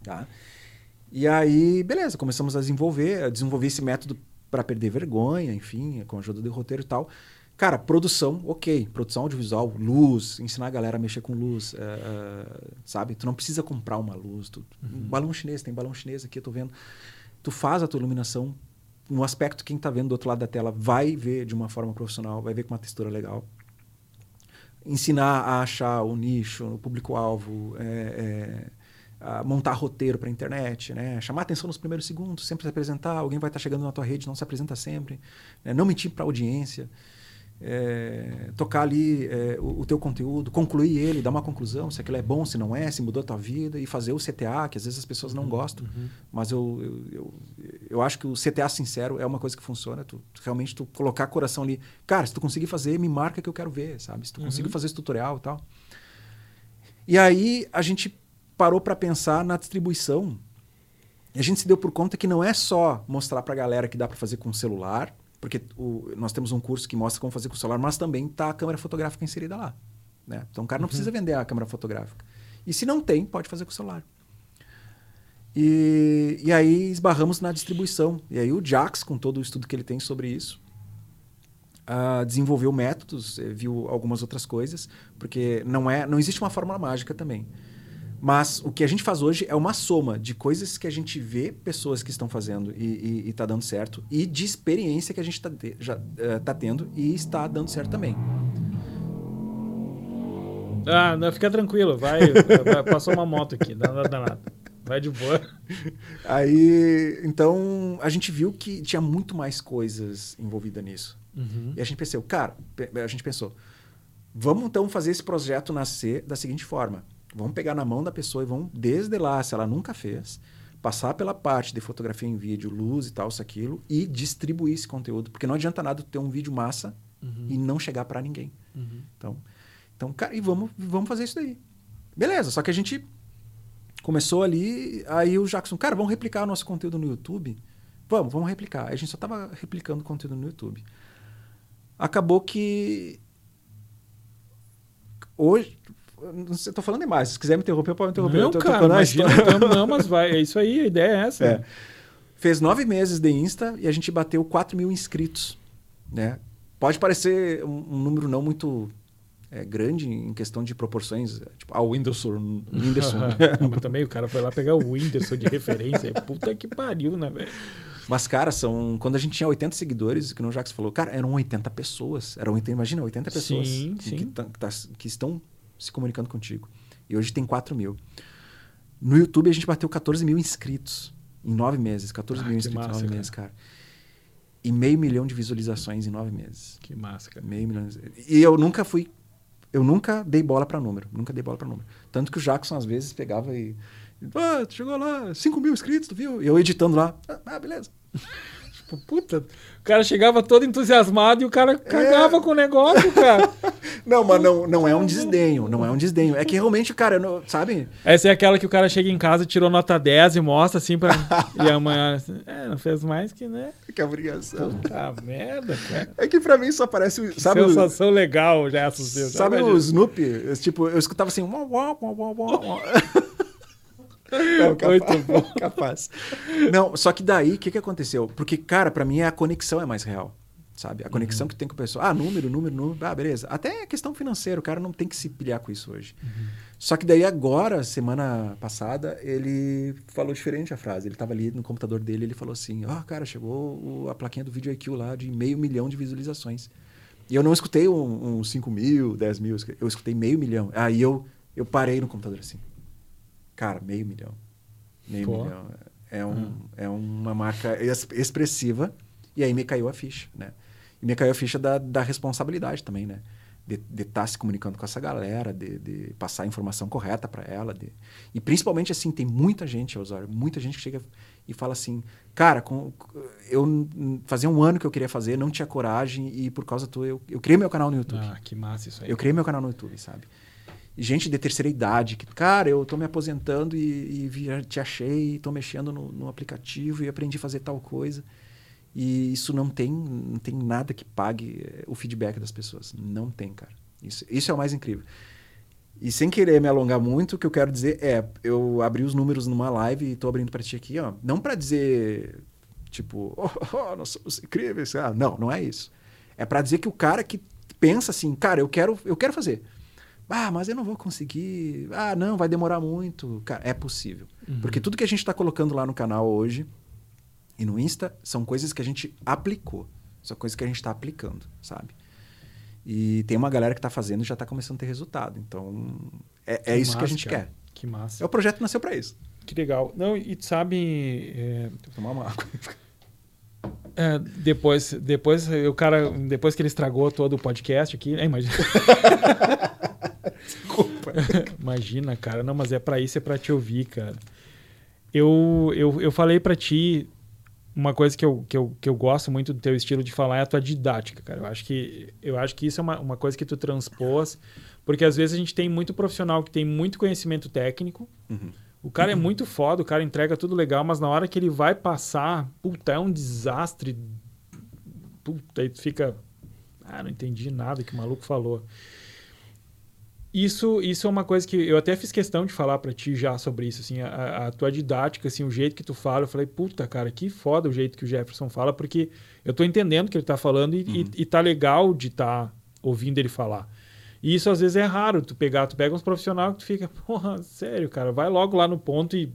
Tá? E aí, beleza, começamos a desenvolver, a desenvolver esse método para perder vergonha, enfim, com a ajuda do roteiro e tal. Cara, produção, ok. Produção audiovisual, luz, ensinar a galera a mexer com luz, uh, sabe? Tu não precisa comprar uma luz. Tu, uhum. Balão chinês, tem balão chinês aqui, eu tô vendo. Tu faz a tua iluminação no aspecto quem está vendo do outro lado da tela vai ver de uma forma profissional, vai ver com uma textura legal. Ensinar a achar o nicho, o público-alvo, é, é, montar roteiro para internet, né? chamar atenção nos primeiros segundos, sempre se apresentar. Alguém vai estar tá chegando na tua rede, não se apresenta sempre. Né? Não mentir para audiência é, tocar ali é, o, o, teu conteúdo, concluir ele, dar uma conclusão, se aquilo é bom, se não é, se mudou a tua vida, e fazer o CTA, que às vezes as pessoas não uhum, gostam, uhum. mas eu, eu, eu, eu, acho que o CTA sincero é uma coisa que funciona, tu, tu, realmente tu colocar coração ali, cara, se tu conseguir fazer, me marca que eu quero ver, sabe? Se tu uhum. conseguir fazer esse tutorial e tal. E aí a gente parou para pensar na distribuição, e a gente se deu por conta que não é só mostrar para a galera que dá para fazer com celular, porque o, nós temos um curso que mostra como fazer com o celular, mas também está a câmera fotográfica inserida lá. Né? Então o cara não uhum. precisa vender a câmera fotográfica. E se não tem, pode fazer com o celular. E, e aí esbarramos na distribuição. E aí o Jax, com todo o estudo que ele tem sobre isso, uh, desenvolveu métodos, eh, viu algumas outras coisas, porque não é, não existe uma fórmula mágica também. Mas o que a gente faz hoje é uma soma de coisas que a gente vê pessoas que estão fazendo e está dando certo e de experiência que a gente está já uh, tá tendo e está dando certo também. Ah, não, fica tranquilo, vai, vai passou uma moto aqui, não dá nada. Vai de boa. [laughs] Aí, então, a gente viu que tinha muito mais coisas envolvidas nisso. Uhum. E a gente pensou, cara, a gente pensou, vamos então fazer esse projeto nascer da seguinte forma. Vamos pegar na mão da pessoa e vamos, desde lá, se ela nunca fez, passar pela parte de fotografia em vídeo, luz e tal, isso, aquilo, e distribuir esse conteúdo. Porque não adianta nada ter um vídeo massa uhum. e não chegar para ninguém. Uhum. Então, então, cara, e vamos, vamos fazer isso daí. Beleza, só que a gente começou ali, aí o Jackson, cara, vamos replicar o nosso conteúdo no YouTube? Vamos, vamos replicar. Aí a gente só estava replicando conteúdo no YouTube. Acabou que hoje sei, tô falando demais. Se quiser me interromper, pode me interromper. Não, cara, imagina, não, não, mas vai. É isso aí, a ideia é essa. É. Fez nove meses de Insta e a gente bateu 4 mil inscritos. Né? Pode parecer um, um número não muito é, grande em questão de proporções, tipo, ah, o Whindersson. Whindersson. [laughs] mas também o cara foi lá pegar o Whindersson de referência. [laughs] Puta que pariu, né, velho? Mas, cara, são. Quando a gente tinha 80 seguidores, que no Jax falou, cara, eram 80 pessoas. Eram 80, imagina, 80 pessoas sim, que, sim. Que, tá, tá, que, estão se comunicando contigo. E hoje tem 4 mil. No YouTube a gente bateu 14 mil inscritos em nove meses. 14 ah, mil inscritos massa, em nove meses, cara. E meio milhão de visualizações em nove meses. Que massa, cara. Meio milhão. E eu nunca fui eu nunca dei bola para número. Nunca dei bola para número. Tanto que o Jackson, às vezes, pegava e. Ah, chegou lá, 5 mil inscritos, tu viu? E eu editando lá. Ah, beleza. [laughs] tipo, puta. O cara chegava todo entusiasmado e o cara cagava é... com o negócio, cara. [laughs] não, mas não, não é um desdenho. Não é um desdenho. É que realmente, cara, não, sabe? Essa é aquela que o cara chega em casa, tirou nota 10 e mostra assim pra. [laughs] e amanhã. Assim, é, não fez mais que, né? Que obrigação. Puta merda, cara. É que pra mim só parece. Sabe, Sensação legal já essa. Sabe o Snoopy? Tipo, eu escutava assim. Uau, uau, uau, uau, [laughs] Não, [laughs] capaz, Muito bom. [laughs] capaz. Não, só que daí, o que, que aconteceu? Porque, cara, para mim a conexão é mais real. Sabe? A conexão uhum. que tem com o pessoal. Ah, número, número, número. Ah, beleza. Até a questão financeira, o cara não tem que se pilhar com isso hoje. Uhum. Só que daí agora, semana passada, ele falou diferente a frase. Ele estava ali no computador dele, ele falou assim: Ó, oh, cara, chegou a plaquinha do vídeo IQ lá de meio milhão de visualizações. E eu não escutei um, um 5 mil, 10 mil, eu escutei meio milhão. Aí eu, eu parei no computador assim. Cara, meio milhão. Meio Pô. milhão. É, um, hum. é uma marca expressiva. E aí me caiu a ficha, né? E me caiu a ficha da, da responsabilidade também, né? De estar tá se comunicando com essa galera, de, de passar a informação correta para ela. De... E principalmente, assim, tem muita gente, Osório, muita gente que chega e fala assim, cara, com, eu fazia um ano que eu queria fazer, não tinha coragem e por causa tua eu, eu criei meu canal no YouTube. Ah, que massa isso aí. Eu criei meu canal no YouTube, sabe? Gente de terceira idade que, cara, eu tô me aposentando e, e te achei, tô mexendo no, no, aplicativo e aprendi a fazer tal coisa. E isso não tem, não tem nada que pague eh, o feedback das pessoas. Não tem, cara. Isso, isso é o mais incrível. E sem querer me alongar muito, o que eu quero dizer é, eu abri os números numa live e tô abrindo para ti aqui, ó, não para dizer tipo, [laughs] oh, oh, nós somos incríveis, ah, não, não é isso. É para dizer que o cara que pensa assim, cara, eu quero, eu quero fazer. Ah, mas eu não vou conseguir. Ah, não, vai demorar muito. Cara, é possível. Uhum. Porque tudo que a gente está colocando lá no canal hoje e no Insta são coisas que a gente aplicou. São coisas que a gente está aplicando, sabe? E tem uma galera que está fazendo e já está começando a ter resultado. Então, é, é isso massa, que a gente cara. quer. Que massa. É o projeto nasceu para isso. Que legal. Não, e sabe. É... Vou tomar uma água. [laughs] É, depois, depois, o cara, depois que ele estragou todo o podcast aqui, né, imagina. [laughs] [laughs] Imagina, cara. Não, mas é para isso, é para te ouvir, cara. Eu, eu, eu falei para ti uma coisa que eu, que, eu, que eu gosto muito do teu estilo de falar é a tua didática, cara. Eu acho que, eu acho que isso é uma, uma coisa que tu transpôs, porque às vezes a gente tem muito profissional que tem muito conhecimento técnico, uhum o cara é muito foda, o cara entrega tudo legal, mas na hora que ele vai passar, puta, é um desastre puta, aí tu fica. Ah, não entendi nada que o maluco falou. Isso, isso é uma coisa que eu até fiz questão de falar para ti já sobre isso, assim, a, a, tua didática, assim, o jeito que tu fala, eu falei, puta, cara, que foda o jeito que o Jefferson fala, porque eu tô entendendo o que ele tá falando e, uhum. e, e tá legal de estar tá ouvindo ele falar. E isso às vezes é raro, tu pegar, tu pega uns profissionais que tu fica, [laughs] porra, sério, cara, vai logo lá no ponto e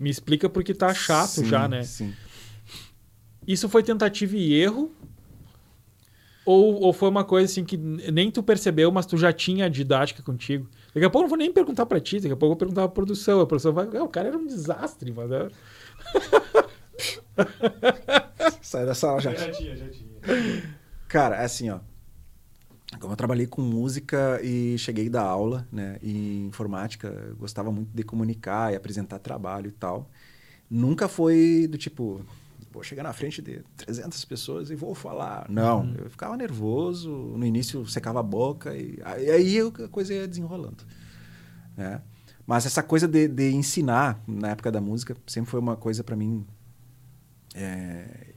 me explica porque tá chato sim, já, né? Sim. Isso foi tentativa e erro ou, ou foi uma coisa assim que nem tu percebeu, mas tu já tinha a didática contigo? Daqui a pouco eu não vou nem perguntar pra ti, daqui a pouco eu vou perguntar pra produção. A produção vai. Ah, o cara era um desastre, mas. [laughs] Era... Sai da sala já. Já tinha, já tinha. Cara, é assim, ó. Como eu trabalhei com música e cheguei da aula, né? E informática, gostava muito de comunicar e apresentar trabalho e tal. Nunca foi do tipo, vou chegar na frente de 300 pessoas e vou falar. Não, uhum. eu ficava nervoso, no início secava a boca e, aí a coisa ia desenrolando. Né? Mas essa coisa de, de, ensinar na época da música sempre foi uma coisa para mim. É,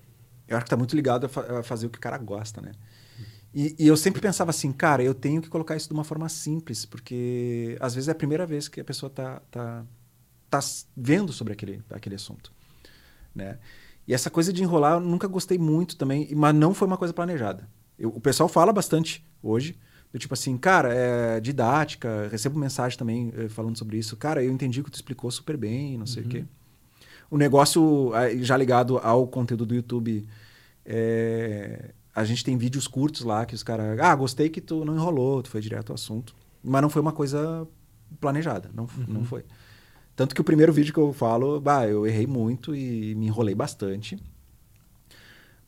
eu acho que está muito ligado a, fa a, fazer o que o cara gosta, né? E, e, eu sempre pensava assim, cara, eu tenho que colocar isso de uma forma simples, porque às vezes é a primeira vez que a pessoa tá, tá, tá vendo sobre aquele, aquele assunto, né? E essa coisa de enrolar eu nunca gostei muito também, mas não foi uma coisa planejada. Eu, o pessoal fala bastante hoje, do tipo assim, cara, é didática, recebo mensagem também eh, falando sobre isso. Cara, eu entendi que tu explicou super bem, não sei uhum. o quê. O negócio, já ligado ao conteúdo do YouTube, é, a gente tem vídeos curtos lá que os caras. Ah, gostei que tu não enrolou, tu foi direto ao assunto. Mas não foi uma coisa planejada, não, uhum. não foi. Tanto que o primeiro vídeo que eu falo, bah, eu errei muito e me enrolei bastante.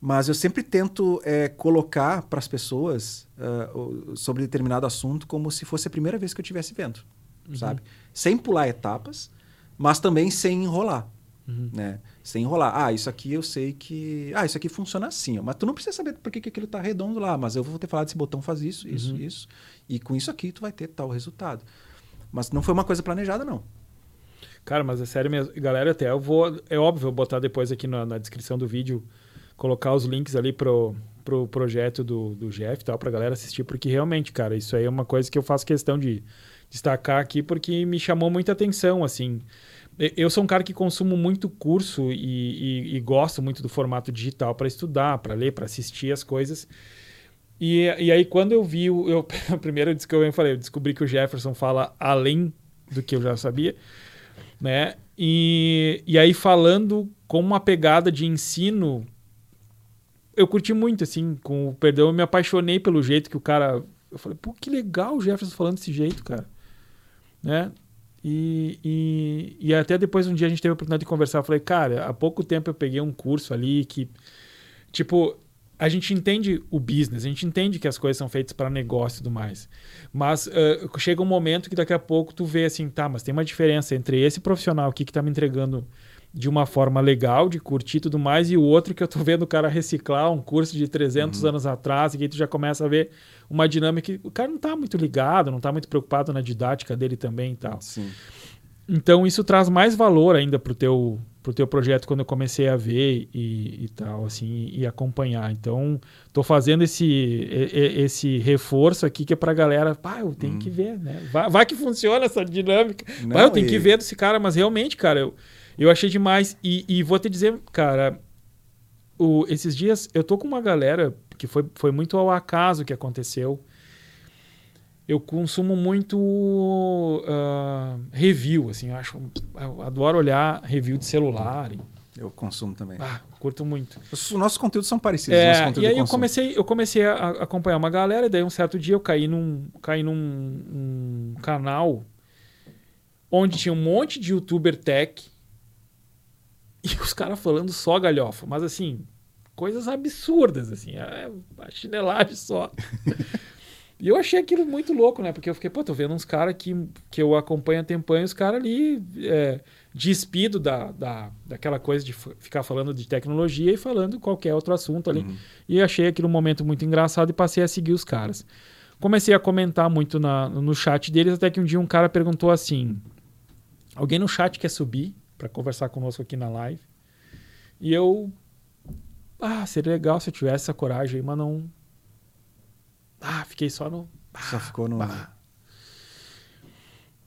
Mas eu sempre tento é, colocar para as pessoas uh, sobre determinado assunto como se fosse a primeira vez que eu estivesse vendo, uhum. sabe? Sem pular etapas, mas também sem enrolar, uhum. né? Sem enrolar. Ah, isso aqui eu sei que... Ah, isso aqui funciona assim, ó. mas tu não precisa saber por que, que aquilo está redondo lá, mas eu vou ter falado desse botão faz isso, isso, uhum. isso, e com isso aqui tu vai ter tal resultado. Mas não foi uma coisa planejada, não. Cara, mas é sério mesmo. Galera, até eu vou. É óbvio, vou botar depois aqui na, na descrição do vídeo, colocar os links ali pro, pro projeto do, do Jeff e tal, pra galera assistir, porque realmente, cara, isso aí é uma coisa que eu faço questão de destacar aqui, porque me chamou muita atenção, assim. Eu sou um cara que consumo muito curso e, e, e gosto muito do formato digital para estudar, para ler, para assistir as coisas. E, e aí, quando eu vi, eu, [laughs] primeiro eu falei, eu descobri que o Jefferson fala além do que eu já sabia né? E, e aí falando com uma pegada de ensino, eu curti muito, assim, com o perdão, eu me apaixonei pelo jeito que o cara... Eu falei, pô, que legal o Jefferson falando desse jeito, cara. Né? E, e, e, até depois um dia a gente teve a oportunidade de conversar. Eu falei, cara, há pouco tempo eu peguei um curso ali que, tipo, a gente entende o business, a gente entende que as coisas são feitas para negócio e tudo mais. Mas uh, chega um momento que daqui a pouco tu vê assim, tá, mas tem uma diferença entre esse profissional aqui que está me entregando de uma forma legal, de curtir e tudo mais, e o outro que eu tô vendo o cara reciclar um curso de 300 uhum. anos atrás, e que tu já começa a ver uma dinâmica. O cara não está muito ligado, não está muito preocupado na didática dele também e tal. Sim. Então isso traz mais valor ainda pro teu pro teu projeto quando eu comecei a ver e, e tal, assim, e acompanhar. Então, tô fazendo esse, esse reforço aqui que é pra galera, pá, eu tenho hum. que ver, né? Vai, vai, que funciona essa dinâmica. Não, Pá, eu tenho e... que ver desse cara, mas realmente, cara, eu, eu achei demais. E, e vou te dizer, cara, o, esses dias eu tô com uma galera que foi, foi muito ao acaso que aconteceu eu consumo muito uh, review, assim, eu acho, eu adoro olhar review de celular. Eu consumo também. Ah, curto muito. Os nossos conteúdos são parecidos. É, e aí eu comecei, eu comecei a acompanhar uma galera, e daí um certo dia eu caí num, caí num um canal onde tinha um monte de youtuber tech e os caras falando só galhofa, mas assim, coisas absurdas, assim, é a chinelagem só. [laughs] E eu achei aquilo muito louco, né? Porque eu fiquei, pô, tô vendo uns caras que, que eu acompanho há tempão, os caras ali é, despido da, da, daquela coisa de ficar falando de tecnologia e falando qualquer outro assunto ali. Uhum. E achei aquilo um momento muito engraçado e passei a seguir os caras. Comecei a comentar muito na, no chat deles, até que um dia um cara perguntou assim: Alguém no chat quer subir para conversar conosco aqui na live? E eu Ah, seria legal se eu tivesse essa coragem aí, mas não. Ah, fiquei só no. Só ficou no. bah.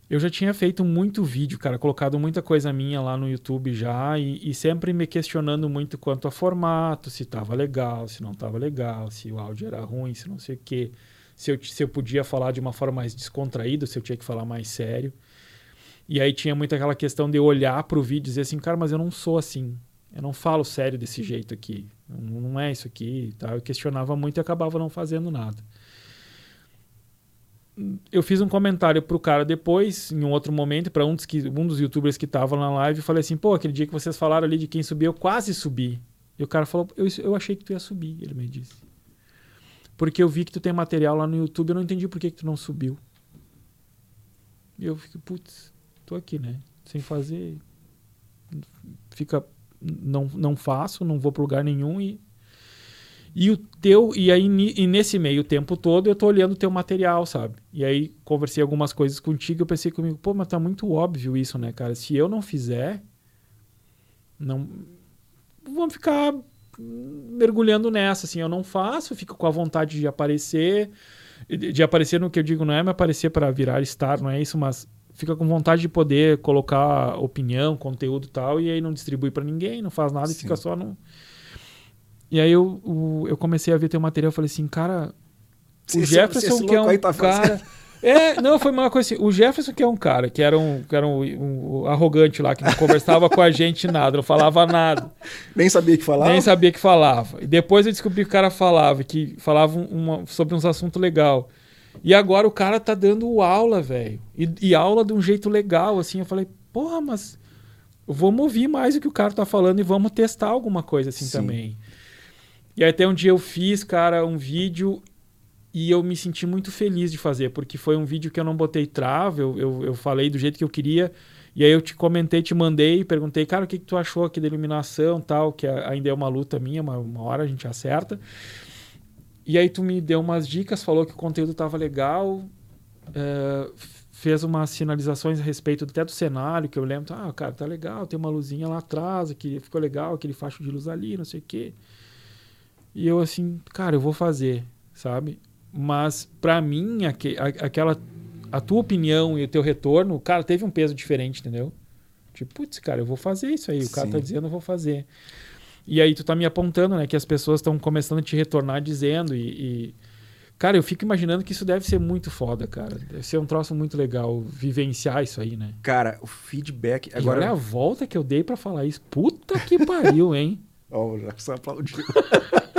Eu já tinha feito muito vídeo, cara, colocado muita coisa minha lá no YouTube já e, e sempre me questionando muito quanto a formato, se tava legal, se não tava legal, se o áudio era ruim, se não sei o quê, se eu, se eu podia falar de uma forma mais descontraída, se eu tinha que falar mais sério. E aí tinha muito aquela questão de olhar pro vídeo e dizer assim, cara, mas eu não sou assim. Eu não falo sério desse jeito aqui. Não, não é isso aqui. Tá? Eu questionava muito e acabava não fazendo nada eu fiz um comentário pro cara depois, em um outro momento, para um dos, um dos youtubers que estavam na live, e falei assim: pô, aquele dia que vocês falaram ali de quem subiu, eu quase subi. E o cara falou: eu, eu achei que tu ia subir, ele me disse. Porque eu vi que tu tem material lá no YouTube, eu não entendi por que, que tu não subiu. E eu fiquei, putz, tô aqui, né? Sem fazer. Fica. Não, não faço, não vou para lugar nenhum e e o teu e aí e nesse meio tempo todo eu tô olhando o teu material, sabe? E aí conversei algumas coisas contigo, eu pensei comigo, pô, mas tá muito óbvio isso, né, cara? Se eu não fizer, não vamos ficar mergulhando nessa, assim, eu não faço, fico com a vontade de aparecer, de aparecer no que eu digo não é me aparecer para virar star, não é isso, mas fica com vontade de poder colocar opinião, conteúdo e tal, e aí não distribui para ninguém, não faz nada Sim. e fica só no e aí eu, o, eu comecei a ver teu material e falei assim, cara, o se Jefferson esse, que é um tá cara... [laughs] É, não, foi uma coisa assim. O Jefferson, que é um cara, que era um, que era um, um, um arrogante lá, que não conversava com a gente nada, não falava nada. Nem sabia que falava? Nem sabia que falava. E depois eu descobri que o cara falava, que falava uma, sobre uns assuntos legais. E agora o cara tá dando aula, velho. E, e, aula de um jeito legal, assim. Eu falei, porra, mas vamos ouvir mais o que o cara tá falando e vamos testar alguma coisa assim Sim. também. E aí até um dia eu fiz, cara, um vídeo e eu me senti muito feliz de fazer, porque foi um vídeo que eu não botei trave, eu, eu, eu falei do jeito que eu queria. E aí eu te comentei, te mandei, perguntei, cara, o que, que tu achou aqui da iluminação tal, que ainda é uma luta minha, uma, uma hora a gente acerta. E aí tu me deu umas dicas, falou que o conteúdo estava legal, é, fez umas sinalizações a respeito até do cenário, que eu lembro, ah, cara, tá legal, tem uma luzinha lá atrás, que ficou legal, aquele facho de luz ali, não sei o quê. E eu assim, cara, eu vou fazer, sabe? Mas para mim, aqu aquela a tua opinião e o teu retorno, cara, teve um peso diferente, entendeu? Tipo, putz, cara, eu vou fazer isso aí. O cara tá dizendo, eu vou fazer. E aí tu tá me apontando, né, que as pessoas estão começando a te retornar dizendo e, e, Cara, eu fico imaginando que isso deve ser muito foda, cara. Deve ser um troço muito legal vivenciar isso aí, né? Cara, o feedback. Agora... E olha a volta que eu dei para falar isso. Puta que pariu, hein? [laughs] Ó, oh, já só aplaudiu. [laughs]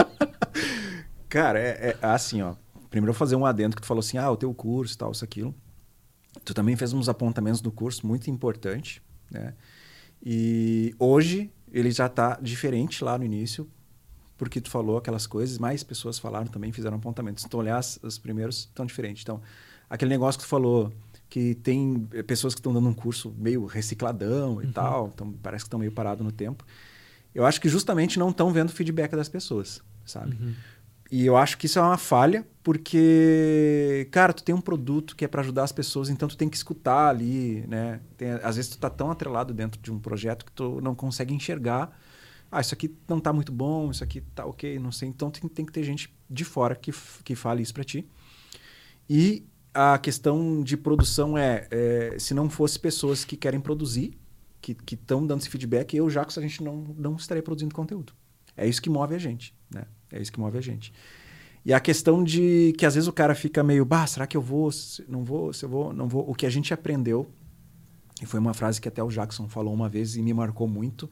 Cara, é, é, assim, ó. Primeiro eu vou fazer um adendo que tu falou assim, ah, o teu curso, tal, isso, aquilo. Tu também fez uns apontamentos do curso muito importante, né? E hoje ele já está diferente lá no início, porque tu falou aquelas coisas, mais pessoas falaram também, fizeram apontamentos. Então, olhar os primeiros estão diferentes. Então, aquele negócio que tu falou, que tem pessoas que estão dando um curso meio recicladão e uhum. tal, então parece que estão meio parado no tempo. Eu acho que justamente não estão vendo o feedback das pessoas, sabe? Uhum. E eu acho que isso é uma falha, porque, cara, tu tem um produto que é para ajudar as pessoas, então tu tem que escutar ali, né? Tem, às vezes tu tá tão atrelado dentro de um projeto que tu não consegue enxergar. Ah, isso aqui não tá muito bom, isso aqui tá ok, não sei. Então tem, tem que ter gente de fora que, que fale isso para ti. E a questão de produção é, é, se não fosse pessoas que querem produzir, que estão dando esse feedback, eu, Jacques, a gente não, não estaria produzindo conteúdo. É isso que move a gente, né? É isso que move a gente. E a questão de que às vezes o cara fica meio, bah, será que eu vou, não vou, se eu vou, não vou. O que a gente aprendeu, e foi uma frase que até o Jackson falou uma vez e me marcou muito,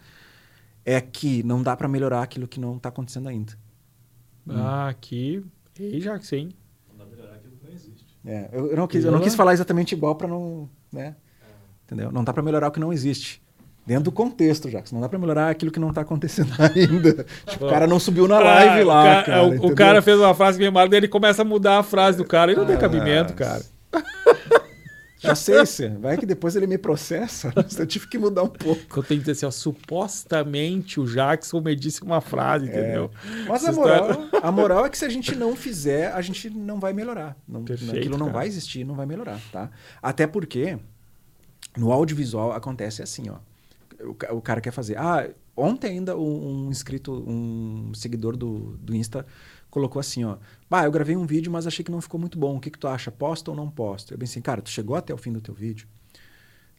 é que não dá para melhorar aquilo que não está acontecendo ainda. Ah, hum. aqui. Ei, Jackson, hein? Não dá pra melhorar aquilo que não existe. É, eu, eu, não quis, eu não quis falar exatamente igual para não. Né? É. Entendeu? Não dá para melhorar o que não existe. Dentro do contexto, já. Não dá para melhorar aquilo que não está acontecendo [laughs] ainda. Tipo, o cara não subiu na live ah, lá. O cara, cara, o, o cara fez uma frase bem mal, daí ele começa a mudar a frase do cara. E não ah, tem cabimento, cara. [laughs] Já sei, se vai que depois ele me processa. [laughs] Eu tive que mudar um pouco. Eu tenho que dizer assim, ó, supostamente o Jackson me disse uma frase, é. entendeu? Mas a moral, a moral é que se a gente não fizer, a gente não vai melhorar. Não, Perfeito, aquilo não cara. vai existir, não vai melhorar, tá? Até porque no audiovisual acontece assim, ó o, o cara quer fazer. Ah, ontem ainda um, um inscrito, um seguidor do, do Insta colocou assim, ó. Bah, eu gravei um vídeo, mas achei que não ficou muito bom. O que, que tu acha? Posta ou não posta? Eu pensei, cara, tu chegou até o fim do teu vídeo.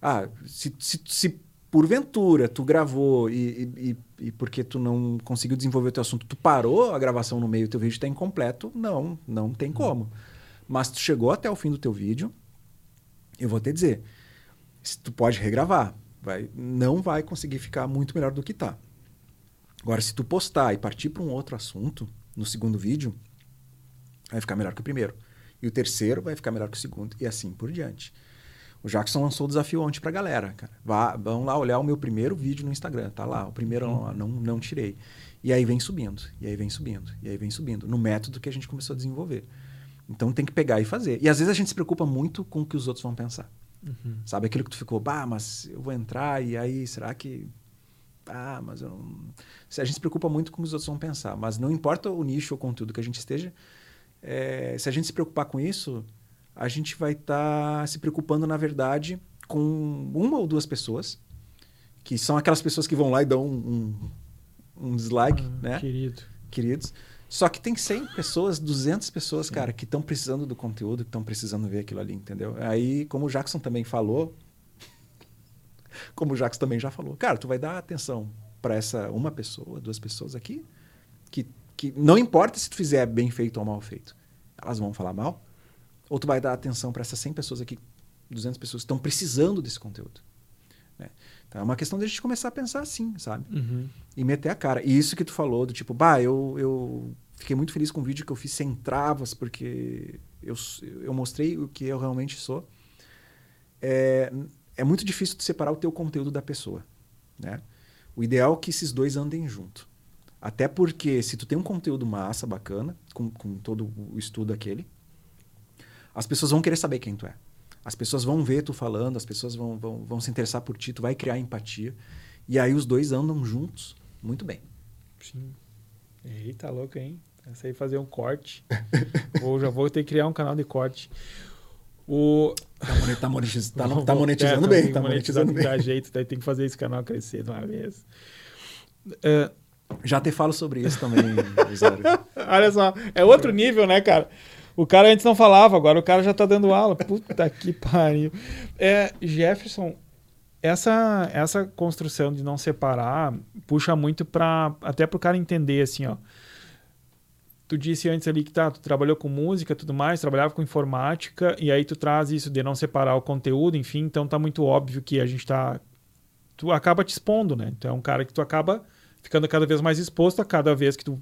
Ah, se, se, se porventura tu gravou e, e, e, porque tu não conseguiu desenvolver o teu assunto, tu parou a gravação no meio, teu vídeo está incompleto, não, não tem como. Mas tu chegou até o fim do teu vídeo, eu vou te dizer, tu pode regravar, vai, não vai conseguir ficar muito melhor do que tá. Agora, se tu postar e partir para um outro assunto no segundo vídeo, vai ficar melhor que o primeiro. E o terceiro vai ficar melhor que o segundo, e assim por diante. O Jackson lançou o desafio ontem pra galera, cara. Vá, vão lá olhar o meu primeiro vídeo no Instagram, tá lá. O primeiro não, não, não tirei. E aí vem subindo, e aí vem subindo, e aí vem subindo, no método que a gente começou a desenvolver. Então tem que pegar e fazer. E às vezes a gente se preocupa muito com o que os outros vão pensar. Uhum. Sabe aquilo que tu ficou, bah, mas eu vou entrar e aí será que. Ah, mas eu não. A gente se preocupa muito com os outros vão pensar. Mas não importa o nicho ou o conteúdo que a gente esteja, é, se a gente se preocupar com isso, a gente vai estar tá se preocupando, na verdade, com uma ou duas pessoas, que são aquelas pessoas que vão lá e dão um, um, um dislike, ah, né? Querido. Queridos. Só que tem 100 pessoas, 200 pessoas, Sim. cara, que estão precisando do conteúdo, que estão precisando ver aquilo ali, entendeu? Aí, como o Jackson também falou, [laughs] como o Jackson também já falou, cara, tu vai dar atenção para essa uma pessoa, duas pessoas aqui, que, que não importa se tu fizer bem feito ou mal feito, elas vão falar mal, ou tu vai dar atenção para essas 100 pessoas aqui, 200 pessoas que estão precisando desse conteúdo. Né? Então é uma questão de a gente começar a pensar assim, sabe? Uhum. E meter a cara. E isso que tu falou, do tipo, bah, eu, eu fiquei muito feliz com o vídeo que eu fiz sem travas, porque eu, eu mostrei o que eu realmente sou. É, é muito difícil de separar o teu conteúdo da pessoa, né? O ideal é que esses dois andem junto. Até porque se tu tem um conteúdo massa, bacana, com, com todo o estudo aquele, as pessoas vão querer saber quem tu é. As pessoas vão ver tu falando, as pessoas vão, vão, vão se interessar por ti, tu vai criar empatia. E aí os dois andam juntos muito bem. Sim. Eita, louco, hein? Essa aí fazer um corte. [laughs] Ou já vou ter que criar um canal de corte. O... Tá, tá, monetiz... tá, [laughs] tá monetizando é, bem. Tá monetizando bem. Dá jeito, daí tem que fazer esse canal crescer de uma vez. Uh, já te falo sobre isso também, [laughs] Olha só, é outro nível, né, cara? O cara antes não falava, agora o cara já tá dando aula. Puta que pariu. É, Jefferson, essa, essa construção de não separar puxa muito para até pro cara entender assim, ó. Tu disse antes ali que tá, tu trabalhou com música, tudo mais, trabalhava com informática e aí tu traz isso de não separar o conteúdo, enfim, então tá muito óbvio que a gente tá tu acaba te expondo, né? Então é um cara que tu acaba ficando cada vez mais exposto a cada vez que tu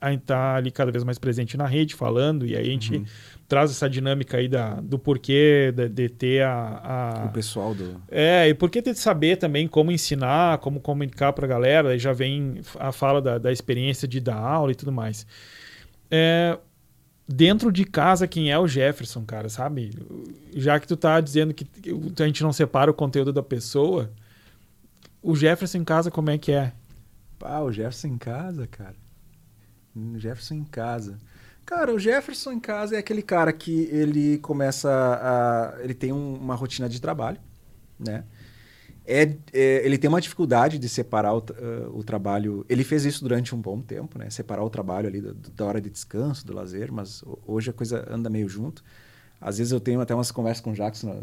a estar tá ali cada vez mais presente na rede, falando, e aí a gente uhum. traz essa dinâmica aí da, do porquê de, de ter a, a, O pessoal do... É, e porquê ter de saber também como ensinar, como comunicar para a galera, aí já vem a fala da, da experiência de dar aula e tudo mais. É, dentro de casa, quem é o Jefferson, cara, sabe? Já que tu tá dizendo que a gente não separa o conteúdo da pessoa, o Jefferson em casa como é que é? Pá, o Jefferson em casa, cara Jefferson em casa. Cara, o Jefferson em casa é aquele cara que ele começa a. Ele tem um, uma rotina de trabalho, né? É, é, ele tem uma dificuldade de separar o, uh, o, trabalho. Ele fez isso durante um bom tempo, né? Separar o trabalho ali da, da, hora de descanso, do lazer, mas hoje a coisa anda meio junto. Às vezes eu tenho até umas conversas com o Jackson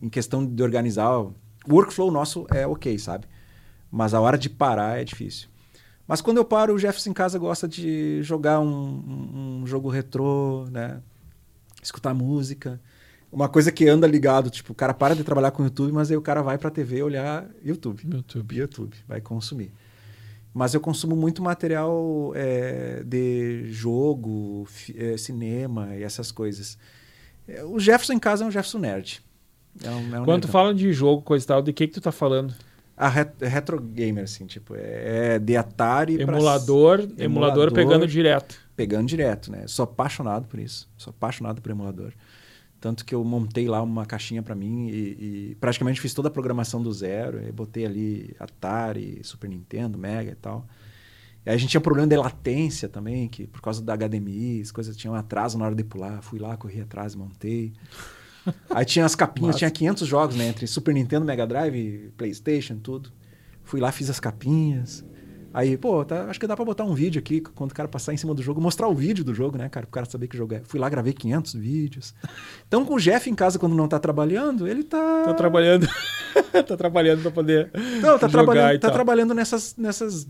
em questão de organizar. O workflow nosso é ok, sabe? Mas a hora de parar é difícil. Mas quando eu paro, o Jefferson em casa gosta de jogar um, um, um jogo retrô, né? Escutar música. Uma coisa que anda ligado, tipo, o cara para de trabalhar com YouTube, mas aí o cara vai pra TV olhar YouTube. YouTube. YouTube, vai consumir. Mas eu consumo muito material é, de jogo, é, cinema e essas coisas. É, o Jefferson em casa é um Jefferson nerd. É um, é um Quando tu fala de jogo, coisa e tal, de que que tu tá falando? A ret retro gamer, assim, tipo, é, é de Atari emulador, pra... emulador, emulador pegando direto. Pegando direto, né? Sou apaixonado por isso. Sou apaixonado por emulador. Tanto que eu montei lá uma caixinha para mim e, e, praticamente fiz toda a programação do zero. E botei ali Atari, Super Nintendo, Mega e tal. E aí a gente tinha problema de latência também, que por causa da HDMI, as coisas tinham atraso na hora de pular. Fui lá, corri atrás, montei. Aí tinha as capinhas, Nossa. tinha 500 jogos, né? Entre Super Nintendo, Mega Drive, PlayStation, tudo. Fui lá, fiz as capinhas. Aí, pô, tá, acho que dá pra botar um vídeo aqui, quando o cara passar em cima do jogo, mostrar o vídeo do jogo, né, cara? Pro cara saber que jogo é. Fui lá, gravei 500 vídeos. Então, com o Jeff em casa, quando não tá trabalhando, ele tá... Tá trabalhando. [laughs] tá trabalhando pra poder Não, tá trabalhando, tá trabalhando nessas, nessas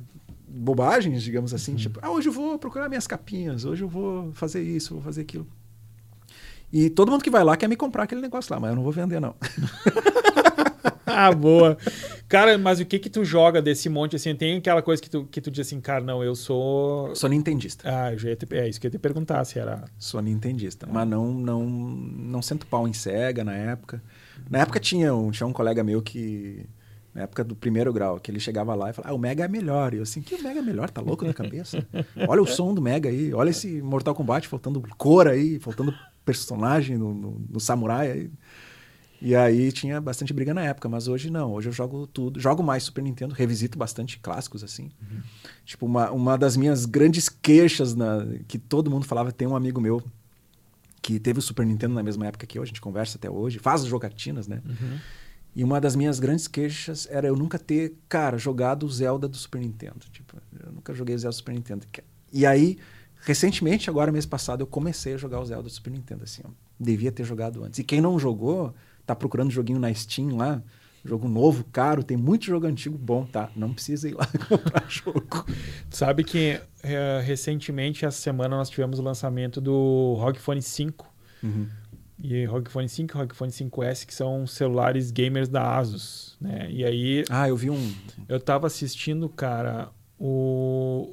bobagens, digamos assim. Tipo, ah, hoje eu vou procurar minhas capinhas, hoje eu vou fazer isso, vou fazer aquilo. E todo mundo que vai lá quer me comprar aquele negócio lá, mas eu não vou vender, não. [laughs] Ah, boa. Cara, mas o que que tu joga desse monte, assim? Tem aquela coisa que tu, que tu diz assim, cara, não, eu sou... Sou nintendista. Ah, eu te... é isso que eu ia te perguntar, se era... Sou nintendista. Mas não, não, não sento pau em Sega na época. Na época tinha um, tinha um colega meu que. Na época do primeiro grau, que ele chegava lá e falava: Ah, o Mega é melhor. E eu assim: Que o Mega é melhor? Tá louco da cabeça? [laughs] Olha o som do Mega aí. Olha esse Mortal Kombat faltando cor aí, faltando personagem no, no, no Samurai aí. E aí tinha bastante briga na época, mas hoje não. Hoje eu jogo tudo. Jogo mais Super Nintendo, revisito bastante clássicos, assim. Tipo, uma, uma das minhas grandes queixas na, que todo mundo falava, tem um amigo meu que teve o Super Nintendo na mesma época que eu, a gente conversa até hoje, faz as jogatinas, né? E uma das minhas grandes queixas era eu nunca ter, cara, jogado o Zelda do Super Nintendo. Tipo, eu nunca joguei o Zelda do Super Nintendo. E aí, recentemente, agora mês passado, eu comecei a jogar o Zelda do Super Nintendo, assim, ó. Devia ter jogado antes. E quem não jogou, tá procurando joguinho na Steam lá, jogo novo, caro, tem muito jogo antigo bom, tá? Não precisa ir lá [laughs] comprar jogo. Sabe que é, recentemente, essa semana, nós tivemos o lançamento do ROG Phone 5. E ROG Phone 5 e ROG Phone 5S, que são celulares gamers da Asus, né? E aí, Ah, eu vi um. eu tava assistindo, cara, o...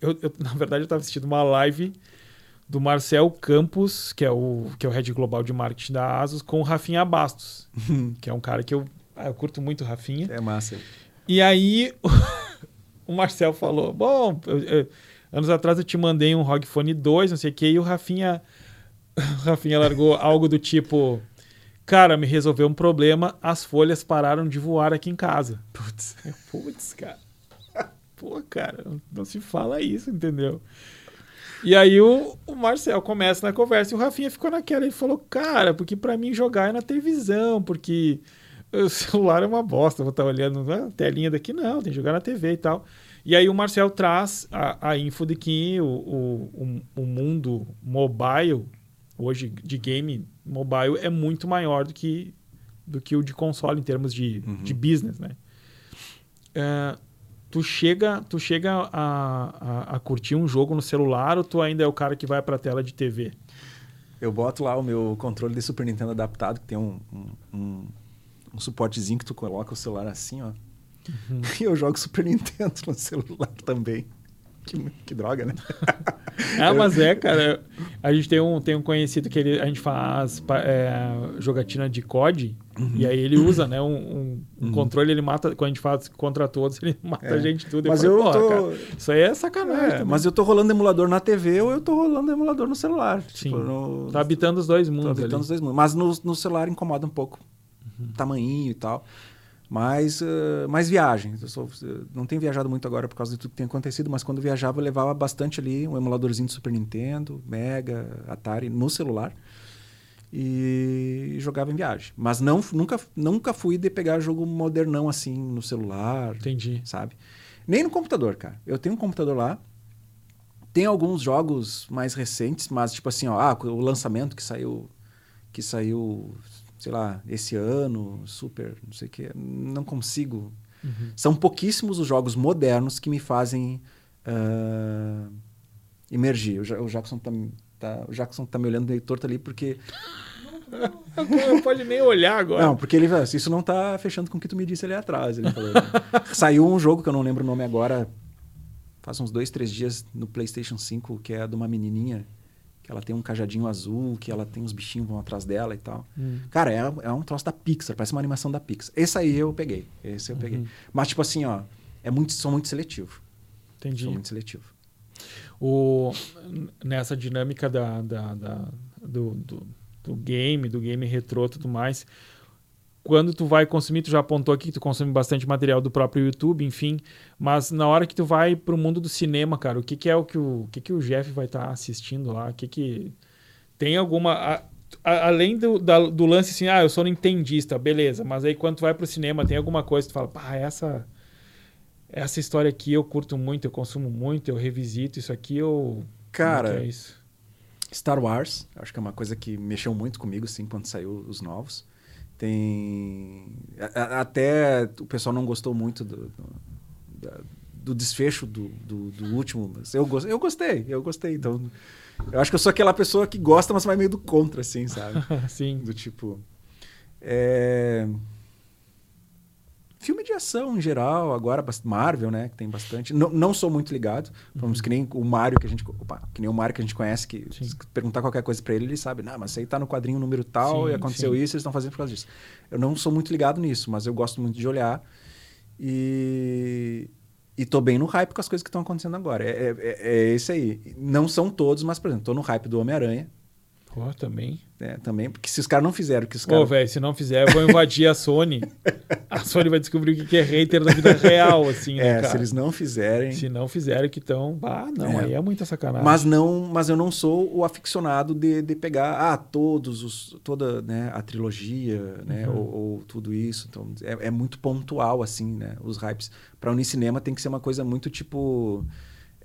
Eu, eu, [laughs] na verdade, eu tava assistindo uma live do Marcel Campos, que é o, que é o head global de marketing da Asus, com o Rafinha Bastos, [laughs] que é um cara que eu, ah, eu curto muito Rafinha. É massa. E aí [laughs] o Marcel falou: Bom, eu- eu- anos atrás eu te mandei um ROG Phone 2, não sei o que, e o Rafinha, o Rafinha largou algo do tipo: Cara, me resolveu um problema, as folhas pararam de voar aqui em casa. Putz. Putz, cara. Pô, cara, não- se fala isso, entendeu? E aí o, o Marcel começa na conversa e o Rafinha ficou naquela. Ele falou, cara, porque pra mim jogar é na televisão, porque [laughs] o celular é uma bosta, vou estar olhando a telinha daqui, não, tem que jogar na TV e tal. E aí o Marcel traz a, a info de que o, o, o, mundo mobile, hoje de game mobile, é muito maior do que, do que o de console em termos de, de business, né? É, tu chega, tu chega a, a, a curtir um jogo no celular ou tu ainda é o cara que vai pra tela de TV? Eu boto lá o meu controle de Super Nintendo adaptado, que tem um, um, um, um suportezinho que tu coloca o celular assim, ó. [laughs] E eu jogo Super Nintendo no celular também. Que, que droga, né? [laughs] Ah, mas é, cara. A gente tem um, tem um conhecido que ele, a gente faz é, jogatina de COD e aí ele usa, né, um, um- um controle, ele mata, quando a gente faz contra todos, ele [laughs] mata É. a gente tudo. Mas eu "Porra, tô- cara, isso aí é sacanagem. É, também." mas eu tô rolando emulador na TV ou eu tô rolando emulador no celular. Sim. Tipo, no, Tá habitando os dois mundos habitando ali. os dois mundos. Mas no, no celular incomoda um pouco. Uhum. Tamanhinho e tal. Mas eh, mais viagem. Eu sou- eh, não tenho viajado muito agora por causa de tudo que tem acontecido, mas quando viajava eu levava bastante ali um emuladorzinho de Super Nintendo, Mega, Atari no celular e jogava em viagem. Mas não, nunca, nunca fui de pegar jogo modernão assim no celular, Entendi. sabe? Nem no computador, cara. Eu tenho um computador lá. Tem alguns jogos mais recentes, mas tipo assim, ó, ah, o lançamento que saiu que saiu, sei lá, esse ano, super, não sei o que, não consigo. Uhum. São pouquíssimos os jogos modernos que me fazem ah, emergir. O, o Jackson tá, tá- o Jackson tá me olhando meio torto ali porque Não pode nem olhar agora. Não, porque ele isso não tá fechando com o que tu me disse ali atrás. Ele falou, né? [laughs] Saiu um jogo que eu não lembro o nome agora, faz uns dois, três dias no PlayStation 5, que é de uma menininha, que ela tem um cajadinho azul, que ela tem uns bichinhos vão atrás dela e tal. Hum. Cara, é, é um troço da Pixar, parece uma animação da Pixar. Esse aí eu peguei, esse eu Uhum. peguei. Mas, tipo assim, ó, é muito, sou muito seletivo. Entendi. Sou muito seletivo. o, nessa dinâmica da, da, da- do, do, do game, do game retrô e tudo mais, quando tu vai consumir, tu já apontou aqui que tu consome bastante material do próprio YouTube, enfim, mas na hora que tu vai pro mundo do cinema, cara, o que, que é o que o, o que, que o Jeff vai estar assistindo lá? O que que tem alguma a- a- além do, da- do lance assim, ah, eu sou nintendista, beleza, mas aí quando tu vai pro cinema, tem alguma coisa que tu fala, pá, essa essa história aqui eu curto muito, eu consumo muito, eu revisito isso aqui, eu. Cara, é, que é isso? Star Wars, acho que é uma coisa que mexeu muito comigo, assim, quando saiu os novos. Tem. a- até o pessoal não gostou muito do, do, do desfecho do, do, do último, mas eu, eu gostei, eu gostei. Então, eu acho que eu sou aquela pessoa que gosta, mas vai meio do contra, assim, sabe? [laughs] Sim. Do tipo. é, ação em geral, agora Marvel, né? Que tem bastante. Não, não sou muito ligado. Vamos que nem o Mario que a gente. Opa, que nem o Mario que a gente conhece, que Sim. perguntar qualquer coisa pra ele, ele sabe, não, mas aí tá no quadrinho número tal Sim, e aconteceu sim. isso, eles estão fazendo por causa disso. Eu não sou muito ligado nisso, mas eu gosto muito de olhar. E. E tô bem no hype com as coisas que estão acontecendo agora. É, é, é, é esse aí. Não são todos, mas, por exemplo, tô no hype do Homem-Aranha. Pô, também. né, também, porque se os caras não fizeram que os Pô, caras. velho, se não fizer, eu vou invadir a Sony. [laughs] A Sony vai descobrir o que é hater da vida real, assim, né, É, cara? se eles não fizerem. Se não fizerem que estão. Ah, não, É. aí é muita sacanagem. Mas não, mas eu não sou o aficionado de, de pegar ah, todos os toda né, a trilogia, né, Uhum. ou, ou tudo isso. Então é, é muito pontual assim, né, os hypes. Para unir cinema tem que ser uma coisa muito tipo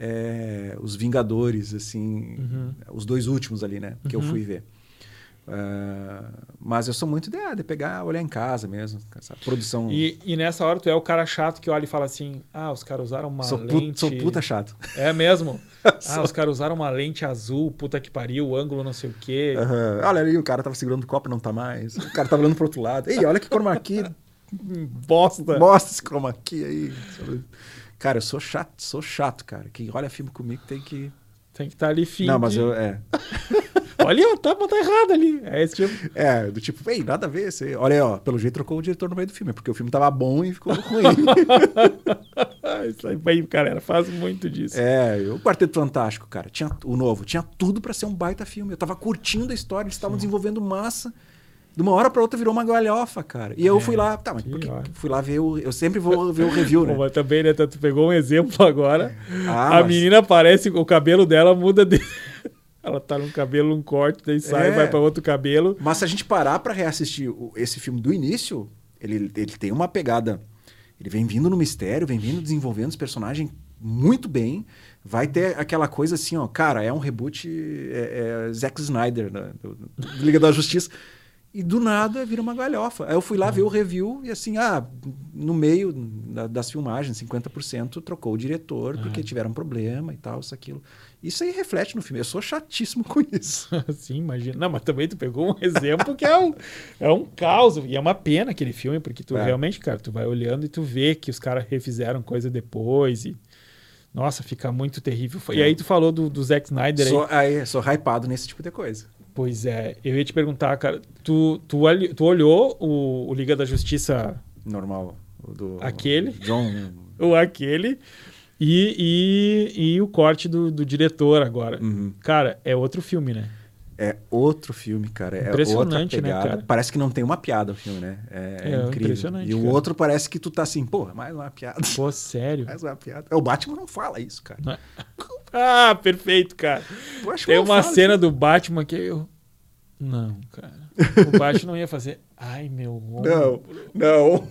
é, os Vingadores, assim, Uhum. os dois últimos ali, né, que eu Uhum. fui ver. Ah, mas eu sou muito de, ah, de pegar, olhar em casa mesmo, essa produção. E, e nessa hora tu é o cara chato que olha e fala assim: ah, os caras usaram uma sou, lente. puta, sou puta chato. É mesmo? [laughs] ah, os caras usaram uma lente azul, puta que pariu, o ângulo não sei o quê. Aham. Olha ali, o cara tava segurando o copo, não tá mais. O cara tava olhando pro outro lado. Ei, olha que chroma key. [laughs] Bosta. Mostra esse chroma key aí. Cara, eu sou chato, sou chato, cara. Quem olha filme comigo tem que. Tem que estar ali fim. Não, mas eu. É. [laughs] Olha, ó, tá, tá errado ali. É esse tipo. É, do tipo, ei, nada a ver. Você... Olha aí, ó, pelo jeito trocou o diretor no meio do filme, porque o filme tava bom e ficou ruim. [laughs] Isso aí, galera, faz muito disso. é, o Quarteto Fantástico, cara, tinha o novo, tinha tudo pra ser um baita filme. Eu tava curtindo a história, eles estavam desenvolvendo massa. De uma hora pra outra virou uma galhofa, cara. E eu É, fui lá, tá, mas que por que ódio. fui lá ver o. Eu sempre vou ver o review, [laughs] né? Mas também, né? Tu pegou um exemplo agora. Ah, a mas- menina aparece, o cabelo dela muda de. [laughs] Ela tá num cabelo, um corte, daí sai, É. vai pra outro cabelo. Mas se a gente parar pra reassistir esse filme do início, ele, ele tem uma pegada. Ele vem vindo no mistério, vem vindo desenvolvendo os personagens muito bem. Vai ter aquela coisa assim, ó, cara, é um reboot é, é Zack Snyder, né, do, do Liga da Justiça. E do nada vira uma galhofa. Aí eu fui lá ver o review e assim, ah, no meio da- das filmagens, 50% trocou o diretor porque tiveram um problema e tal, isso, aquilo. Isso aí reflete no filme. Eu sou chatíssimo [laughs] com isso. [laughs] Sim, imagina. Não, mas também tu pegou um [laughs] exemplo que é um, é um caos. E é uma pena aquele filme, porque tu É. realmente, cara, tu vai olhando e tu vê que os caras refizeram coisa depois e. Nossa, fica muito terrível. E aí tu falou do, do Zack Snyder aí. Sou, aí, sou hypado nesse tipo de coisa. Pois é, eu ia te perguntar, cara, tu, tu, tu olhou o, o Liga da Justiça, Normal. o Do, Aquele? John. [laughs] ou aquele, e, e, e o corte do, do diretor agora. Uhum. Cara, é outro filme, né? É outro filme, cara. É Impressionante, outra né, pegada. cara? Parece que não tem uma piada o filme, né? É, é É, incrível. impressionante, E o cara. outro parece que tu tá assim, porra, mais uma piada. Pô, sério. [laughs] Mais uma piada. É, O Batman não fala isso, cara. Não é? [laughs] Ah, perfeito, cara. Que Tem uma cena do Batman que eu. Não, cara. O [laughs] Batman não ia fazer. Ai, meu ombro. Não, não.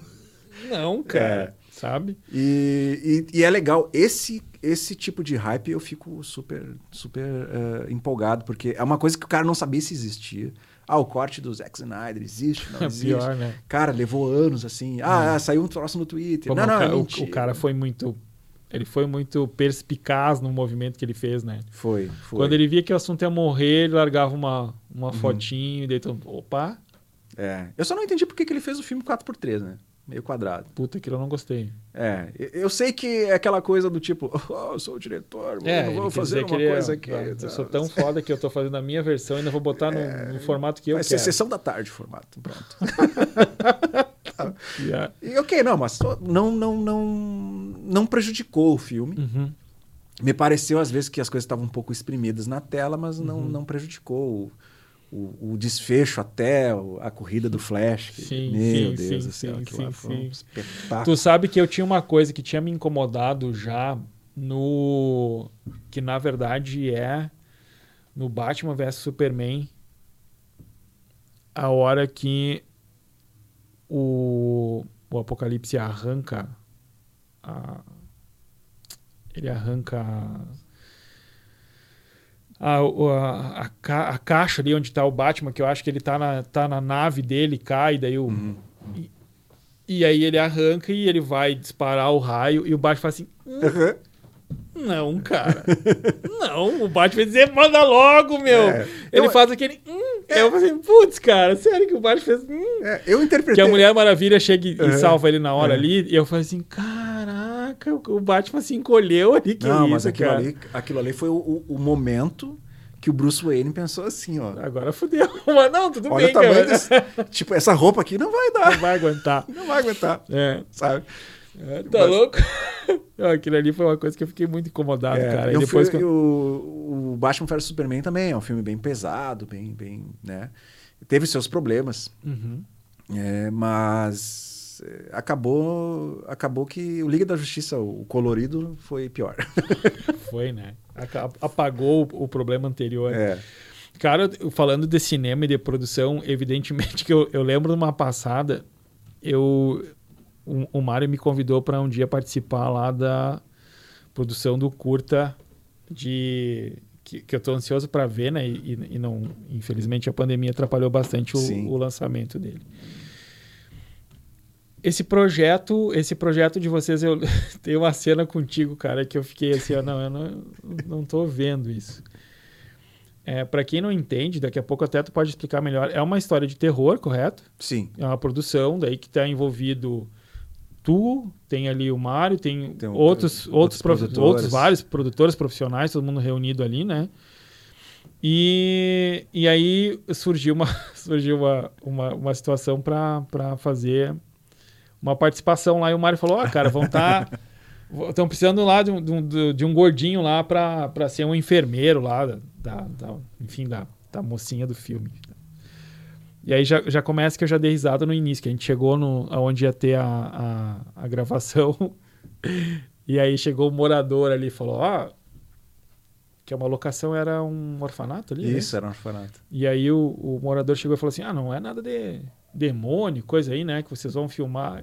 Não, cara. É. Sabe? E, e, e é legal, esse, esse tipo de hype eu fico super, super eh, empolgado, porque é uma coisa que o cara não sabia se existia. Ah, o corte do Zack Snyder existe, não [laughs] existe. Pior, né? Cara, levou anos assim. Ah, ah, saiu um troço no Twitter. Pô, não, não, o, é o cara foi muito. Ele foi muito perspicaz no movimento que ele fez, né? Foi, foi. Quando ele via que o assunto ia morrer, ele largava uma, uma Uhum. fotinho e daí tu, opa, É. Eu só não entendi por que que ele fez o filme 4x3, né? Meio quadrado. puta, aquilo eu não gostei. É. eu- sei que é aquela coisa do tipo, [laughs] oh, eu sou o diretor, É, vou fazer uma que ele é- coisa aqui. Eu sou tão foda que eu tô fazendo a minha versão e ainda vou botar no, no formato que eu É, Vai ser quero. sessão da tarde o formato. Pronto. [laughs] [laughs] E a- E ok, não, mas não, não, não, não prejudicou o filme. Uhum. Me pareceu às vezes que as coisas estavam um pouco exprimidas na tela, mas não, Uhum. não prejudicou o, o, o desfecho até a corrida do Flash. que- Sim, meu sim, Deus sim, do céu, sim, aquilo sim, foi um espetáculo. Tu sabe que eu tinha uma coisa que tinha me incomodado já no. Que na verdade é no Batman vs Superman. A hora que o, o Apocalipse arranca a, ele arranca a, a, a, a, caixa ali onde está o Batman, que eu acho que ele está na, tá na nave dele, cai, daí o. Uhum. E, e, aí ele arranca e ele vai disparar o raio e o Batman fala assim. Uhum. Não, cara. não, o Batman dizer, manda logo, meu. É, ele eu... faz aquele. Hum. É. Eu falei putz, cara, sério que o Batman fez. Hum. É, eu interpretei. Que a Mulher Maravilha chega e, uhum. salva ele na hora é. ali. E eu falei assim, caraca, o Batman se encolheu ali. Que não, isso, mas aquilo cara? ali, aquilo ali foi o, o momento que o Bruce Wayne pensou assim, ó. Agora fodeu. [laughs] Mas não, tudo Olha bem, cara. Desse, [laughs] tipo, essa roupa aqui não vai dar. Não vai aguentar. Não vai aguentar. É. Sabe? É, tá Mas... louco? [laughs] Aquilo ali foi uma coisa que eu fiquei muito incomodado, é, cara. E depois fui, que... o, o Batman vs Superman também é um filme bem pesado, bem, bem, né? Teve seus problemas, uhum. é, mas é, acabou, acabou que o Liga da Justiça, o colorido, foi pior. [laughs] foi, né? Apagou o problema anterior. É. Cara, falando de cinema e de produção, evidentemente [laughs] que eu, eu lembro de uma passada, eu o, o Mário me convidou para um dia participar lá da produção do curta de que, que eu estou ansioso para ver, né? E, e, não, infelizmente a pandemia atrapalhou bastante o, o, lançamento dele. Esse projeto, esse projeto de vocês, eu [laughs] tenho uma cena contigo, cara, que eu fiquei assim, não, eu não, não tô vendo isso. É, para quem não entende, daqui a pouco até tu pode explicar melhor. É uma história de terror, correto? Sim. É uma produção daí que está envolvido tu, tem ali o Mário, tem, tem outros, outros, outros, outros vários produtores profissionais, todo mundo reunido ali, né? E, e aí surgiu uma, [laughs] surgiu uma, uma, uma situação para fazer uma participação lá e o Mário falou: Ó, oh, cara, vão estar. Tá, Estão precisando lá de um, de um, de um gordinho lá para ser um enfermeiro lá, da, da, enfim, da, da mocinha do filme. E aí já, já começa que eu já dei risada no início, que a gente chegou no, onde ia ter a, a, a gravação. [laughs] e aí chegou o morador ali e falou: Ó, oh, que uma locação era um orfanato ali? Né? Isso, né? era um orfanato. E aí o, o morador chegou e falou assim: Ah, não é nada de demônio, coisa aí, né? Que vocês vão filmar.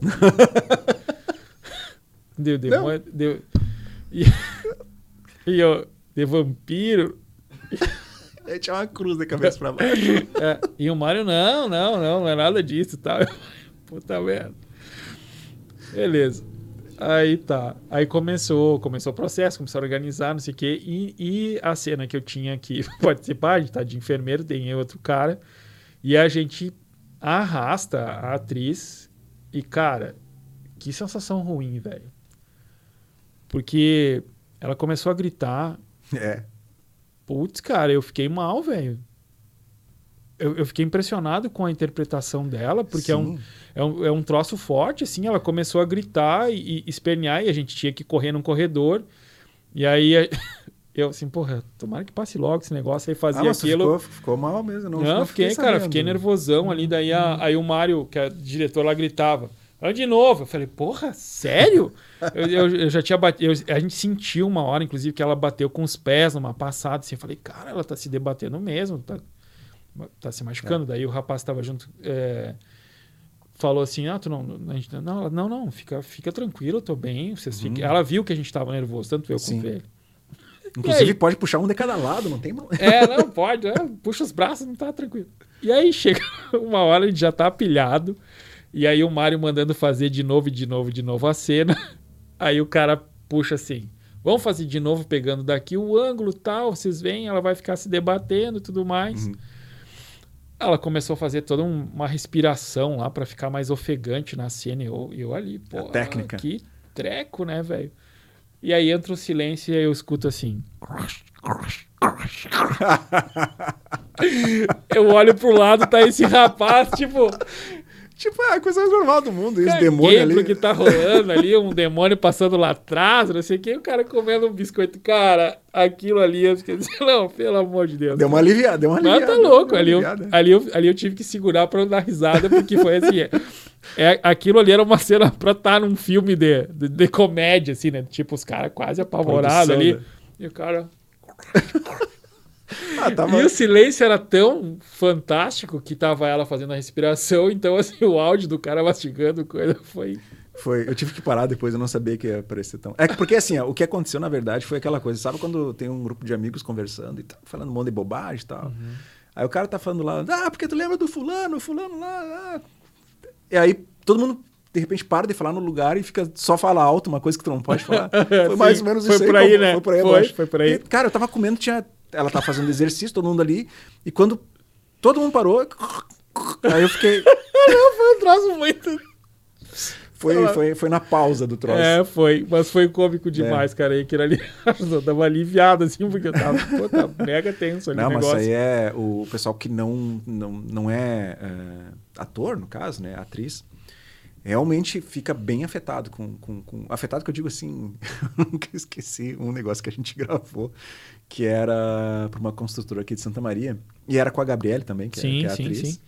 [laughs] deu demônio. Deu, e, [laughs] e eu, de vampiro. Aí tinha uma cruz da cabeça pra baixo. [laughs] É, e o Mário, não, não, não, não é nada disso e tal. [laughs] Puta merda. Beleza. Aí tá. Aí começou, começou o processo, começou a organizar, não sei o quê. E, e a cena que eu tinha que [laughs] participar, a gente tá de enfermeiro, tem outro cara. E a gente arrasta a atriz. E, cara, que sensação ruim, velho. Porque ela começou a gritar. É. Putz, cara, eu fiquei mal, velho. Eu, eu, fiquei impressionado com a interpretação dela, porque é um, é, um, é um troço forte, assim. Ela começou a gritar e, e espernear, e a gente tinha que correr num corredor. E aí [laughs] eu, assim, porra, tomara que passe logo esse negócio aí, fazer ah, aquilo. Ficou, ficou mal mesmo, não? Não, fiquei, fiquei cara, fiquei nervosão ali. Daí, a, aí o Mário, que é diretor lá, gritava. Olha de novo. Eu falei, porra, sério? eu, eu, eu, já tinha batido. a gente sentiu uma hora, inclusive, que ela bateu com os pés numa passada. Assim, eu falei, cara, ela tá se debatendo mesmo, tá, tá se machucando. É. Daí o rapaz tava junto. É, falou assim: Ah, tu não. A gente, não, não, não, fica, fica tranquilo, eu tô bem. Vocês uhum. Ela viu que a gente tava nervoso, tanto eu Sim. quanto ele. Inclusive, pode puxar um de cada lado, não tem problema. É, não, pode. É, puxa os braços, não tá tranquilo. E aí chega [laughs] uma hora, a gente já tá apilhado. E aí o Mário mandando fazer de novo, de novo, de novo a cena. [laughs] Aí o cara puxa assim: vamos fazer de novo, pegando daqui o ângulo tal, vocês veem, ela vai ficar se debatendo e tudo mais. Uhum. Ela começou a fazer toda um, uma respiração lá para ficar mais ofegante na cena. E eu, eu ali, pô, a técnica. que treco, né, velho? E aí entra o silêncio e aí eu escuto assim. [laughs] eu olho pro lado, tá esse rapaz, tipo, Tipo, é a coisa mais normal do mundo. Esse demônio ali. que tá rolando ali, um demônio passando lá atrás, não sei o que, o cara comendo um biscoito. Cara, aquilo ali, eu fiquei assim, [laughs] não, pelo amor de Deus. Deu uma aliviada, deu uma aliviada. Mas tá louco. Ali eu, ali, eu, ali eu tive que segurar pra não dar risada, porque foi assim. É, é aquilo ali era uma cena pra estar tá num filme de, de, de, comédia, assim, né? Tipo, os caras quase apavorados ali. Né? E o cara. [laughs] Ah, tava... E o silêncio era tão fantástico que tava ela fazendo a respiração, [laughs] então assim, o áudio do cara mastigando coisa foi Foi, eu tive que parar depois, eu não sabia que ia aparecer tão. É que porque assim, ó, o que aconteceu na verdade foi aquela coisa, sabe quando tem um grupo de amigos conversando e tá falando um monte de bobagem e tal. Uhum. Aí o cara tá falando lá, ah, porque tu lembra do fulano, fulano lá, ah. E aí todo mundo de repente para de falar no lugar e fica só fala alto, uma coisa que tu não pode falar. [laughs] Foi mais Sim, ou menos foi isso por aí. como- né? Foi por aí, Foi, foi por aí. E, cara, eu tava comendo, tinha ela tava fazendo exercício, todo mundo ali, e quando todo mundo parou, aí eu fiquei [laughs] Foi um troço muito. foi, foi, foi na pausa do troço. É, foi. Mas foi cômico demais, cara. E aquilo ali [laughs] eu tava aliviado, assim, porque eu tava, pô, tá [laughs] mega tenso ali Não, mas negócio. isso aí é o pessoal que não, não, não é, é, ator, no caso, né? Atriz. Realmente fica bem afetado com, com, com- Afetado que eu digo assim, eu nunca esqueci um negócio que a gente gravou, que era para uma construtora aqui de Santa Maria. E era com a Gabriele também, que, é- Sim, que é, sim, atriz. sim.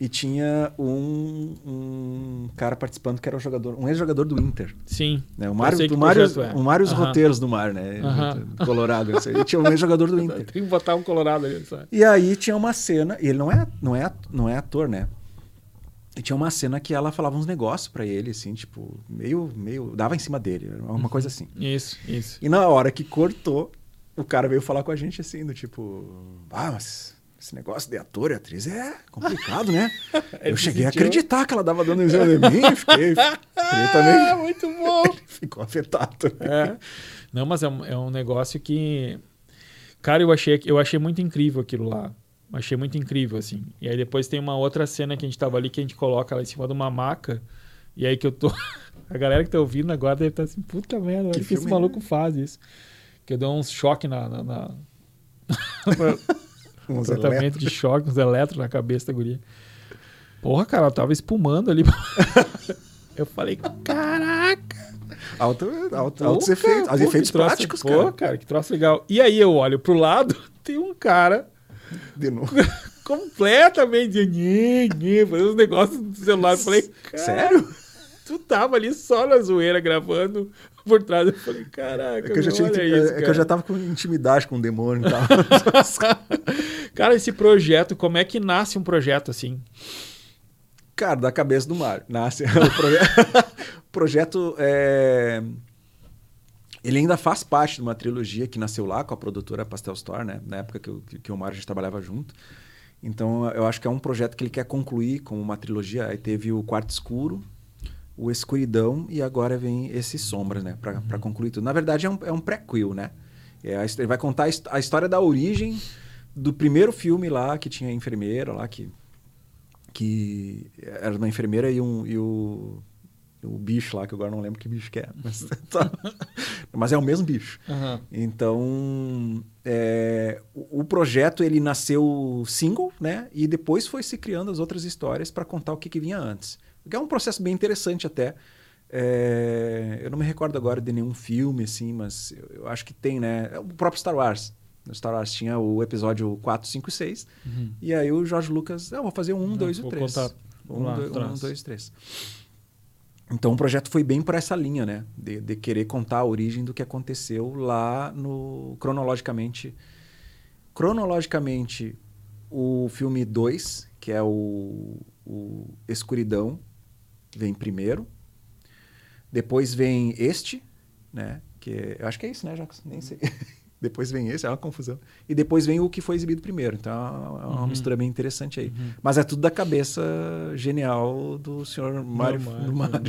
E tinha um, um cara participando que era um jogador, um ex-jogador do Inter. Sim. Né? O Mário, o Mário, é. o Mário os Aham. roteiros do Mar, né? Aham. Colorado. isso aí. E tinha um ex-jogador do [laughs] Inter. Tem que botar um colorado ali, sabe? E aí tinha uma cena, e ele não é, não é, não é ator, né? E tinha uma cena que ela falava uns negócios pra ele, assim, tipo, meio, meio. dava em cima dele, uma coisa assim. Isso, isso. E na hora que cortou, o cara veio falar com a gente assim, do tipo, ah, mas esse negócio de ator e atriz é complicado, né? [laughs] Ele Eu cheguei a sentiu- acreditar que ela dava dando em cima de mim, e fiquei. Ele [laughs] Ah, também muito [laughs] bom. ficou afetado. É. Não, mas é um, é um negócio que. Cara, eu achei, eu achei muito incrível aquilo lá. Achei muito incrível, assim. E aí depois tem uma outra cena que a gente tava ali que a gente coloca ela em cima de uma maca. E aí que eu tô. A galera que tá ouvindo agora deve estar assim, puta merda, Que que, esse filme maluco faz isso. Que eu dou uns choque na. na, na... [laughs] Uns [laughs] tratamento de choque, uns eletros na cabeça da guria. Porra, cara, ela tava espumando ali. [laughs] eu falei, caraca! Alto, alto, altos efeitos, pô, efeitos troço- práticos, pô, cara. cara, que troço legal. E aí eu olho pro lado, tem um cara De novo. completamente nhê, nhê, fazendo uns negócios do celular. Eu falei, cara, Sério? tu tava ali só na zoeira gravando por trás. Eu falei, caraca, É que, eu já tinha, é isso, que eu já tava com intimidade com o demônio e tal. [laughs] Cara, esse projeto, como é que nasce um projeto assim? Cara, da cabeça do mar. Nasce. [laughs] o proje- [laughs] o projeto é... Ele ainda faz parte de uma trilogia que nasceu lá com a produtora Pastel Store, né? Na época que, eu, que o Mário a gente trabalhava junto. Então, eu acho que é um projeto que ele quer concluir como uma trilogia. Aí teve o Quarto Escuro, o Escuridão e agora vem esse Sombras, né? Pra, pra concluir tudo. Na verdade, é um, é um prequel, né? É a ele vai contar a his- a história da origem do primeiro filme lá, que tinha a enfermeira lá, que que era uma enfermeira e, um, e o, o bicho lá, que agora não lembro que bicho que é. [laughs] Mas, tá. Mas é o mesmo bicho. Então, é, o, o projeto ele nasceu single, né? E depois foi se criando as outras histórias para contar o que, que vinha antes. Que é um processo bem interessante até. É, eu não me recordo agora de nenhum filme, assim, mas eu, eu acho que tem, né? O próprio Star Wars. No Star Wars tinha o episódio 4, 5 e 6. E aí o Jorge Lucas, ah, vou fazer um, Não, dois e três. contar Um, lá dois, um, dois, três. Então o projeto foi bem por essa linha, né? De, de querer contar a origem do que aconteceu lá no. cronologicamente. Cronologicamente, o filme 2, que é o, o Escuridão, vem primeiro. Depois vem este, né? Que é- eu acho que é isso, né, Jacques? Nem sei. [laughs] depois vem esse, é uma confusão. E depois vem o que foi exibido primeiro. Então é uma Uhum. mistura bem interessante aí. Mas é tudo da cabeça genial do senhor Mário. Não, do Mário.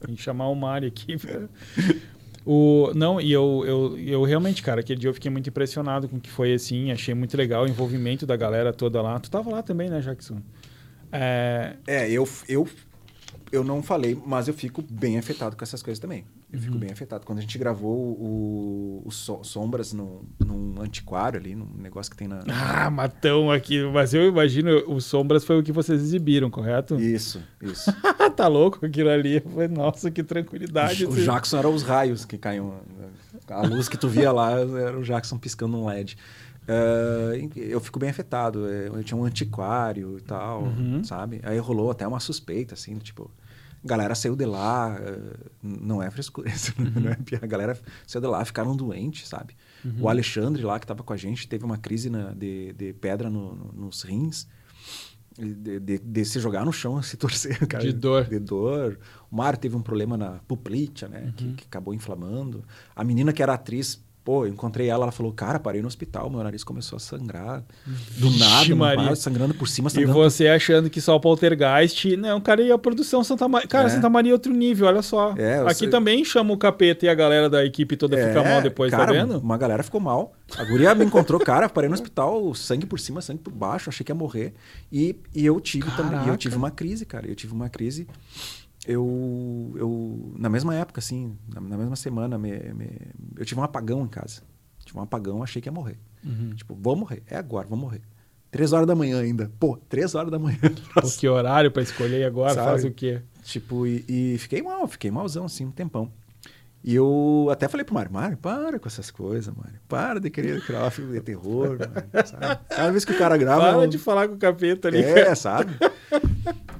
Tem que chamar o Mário aqui. pra- [laughs] O, não, e eu, eu, eu realmente, cara, aquele dia eu fiquei muito impressionado com o que foi assim. Achei muito legal o envolvimento da galera toda lá. Tu tava lá também, né, Jackson? É, É, eu, eu, eu não falei, mas eu fico bem afetado com essas coisas também. Eu fico bem afetado. Quando a gente gravou o, o So- Sombras no, num antiquário ali, num negócio que tem na. [laughs] Ah, matão aqui. Mas eu imagino, o Sombras foi o que vocês exibiram, correto? Isso, isso. [laughs] tá louco aquilo ali. Nossa, que tranquilidade. o esse- Jackson era os raios que caíam. A luz que tu via lá era o Jackson piscando um LED. Eh, eu fico bem afetado. eh, Eu tinha um antiquário e tal, Uhum. sabe? Aí rolou até uma suspeita, assim, tipo. Galera saiu de lá, eh, não é frescura, [laughs] isso não é piada. A galera saiu de lá, ficaram doentes, sabe? O Alexandre lá, que estava com a gente, teve uma crise na- de, de pedra no- no- nos rins. De, de, de se jogar no chão, [laughs] se torcer, cara. De dor. De dor. O Mário teve um problema na puplite, né? Uhum. Que, que acabou inflamando. A menina que era atriz, pô, eu encontrei ela, ela falou, cara, parei no hospital, meu nariz começou a sangrar. Do nada, Maria. sangrando por cima, E sangrando você achando que só o Poltergeist. Não, cara, e a produção Santa Maria. Cara, É. Santa Maria é outro nível, olha só. É, Aqui você- também chama o capeta e a galera da equipe toda fica mal depois, cara, tá vendo? Uma galera ficou mal. A guria me encontrou, cara, parei no hospital, sangue por cima, sangue por baixo, achei que ia morrer. E, e eu tive também, e Caraca. eu tive uma crise, cara. Eu tive uma crise. Eu, eu na mesma época, assim, na, na mesma semana, me- me- eu tive um apagão em casa. Tive um apagão, achei que ia morrer. Uhum. Tipo, vou morrer, é agora, vou morrer. Três horas da manhã ainda. Pô, três horas da manhã. [laughs] Pô, que horário pra escolher agora? Sabe? Faz o quê? Tipo, e, e fiquei mal, fiquei malzão, assim, um tempão. E eu até falei pro Mário, Mário, para com essas coisas, Mário. Para de querer criar filme de terror, Mário, sabe? Cada vez que o cara grava... Para eu- de falar com o capeta ali. É, sabe?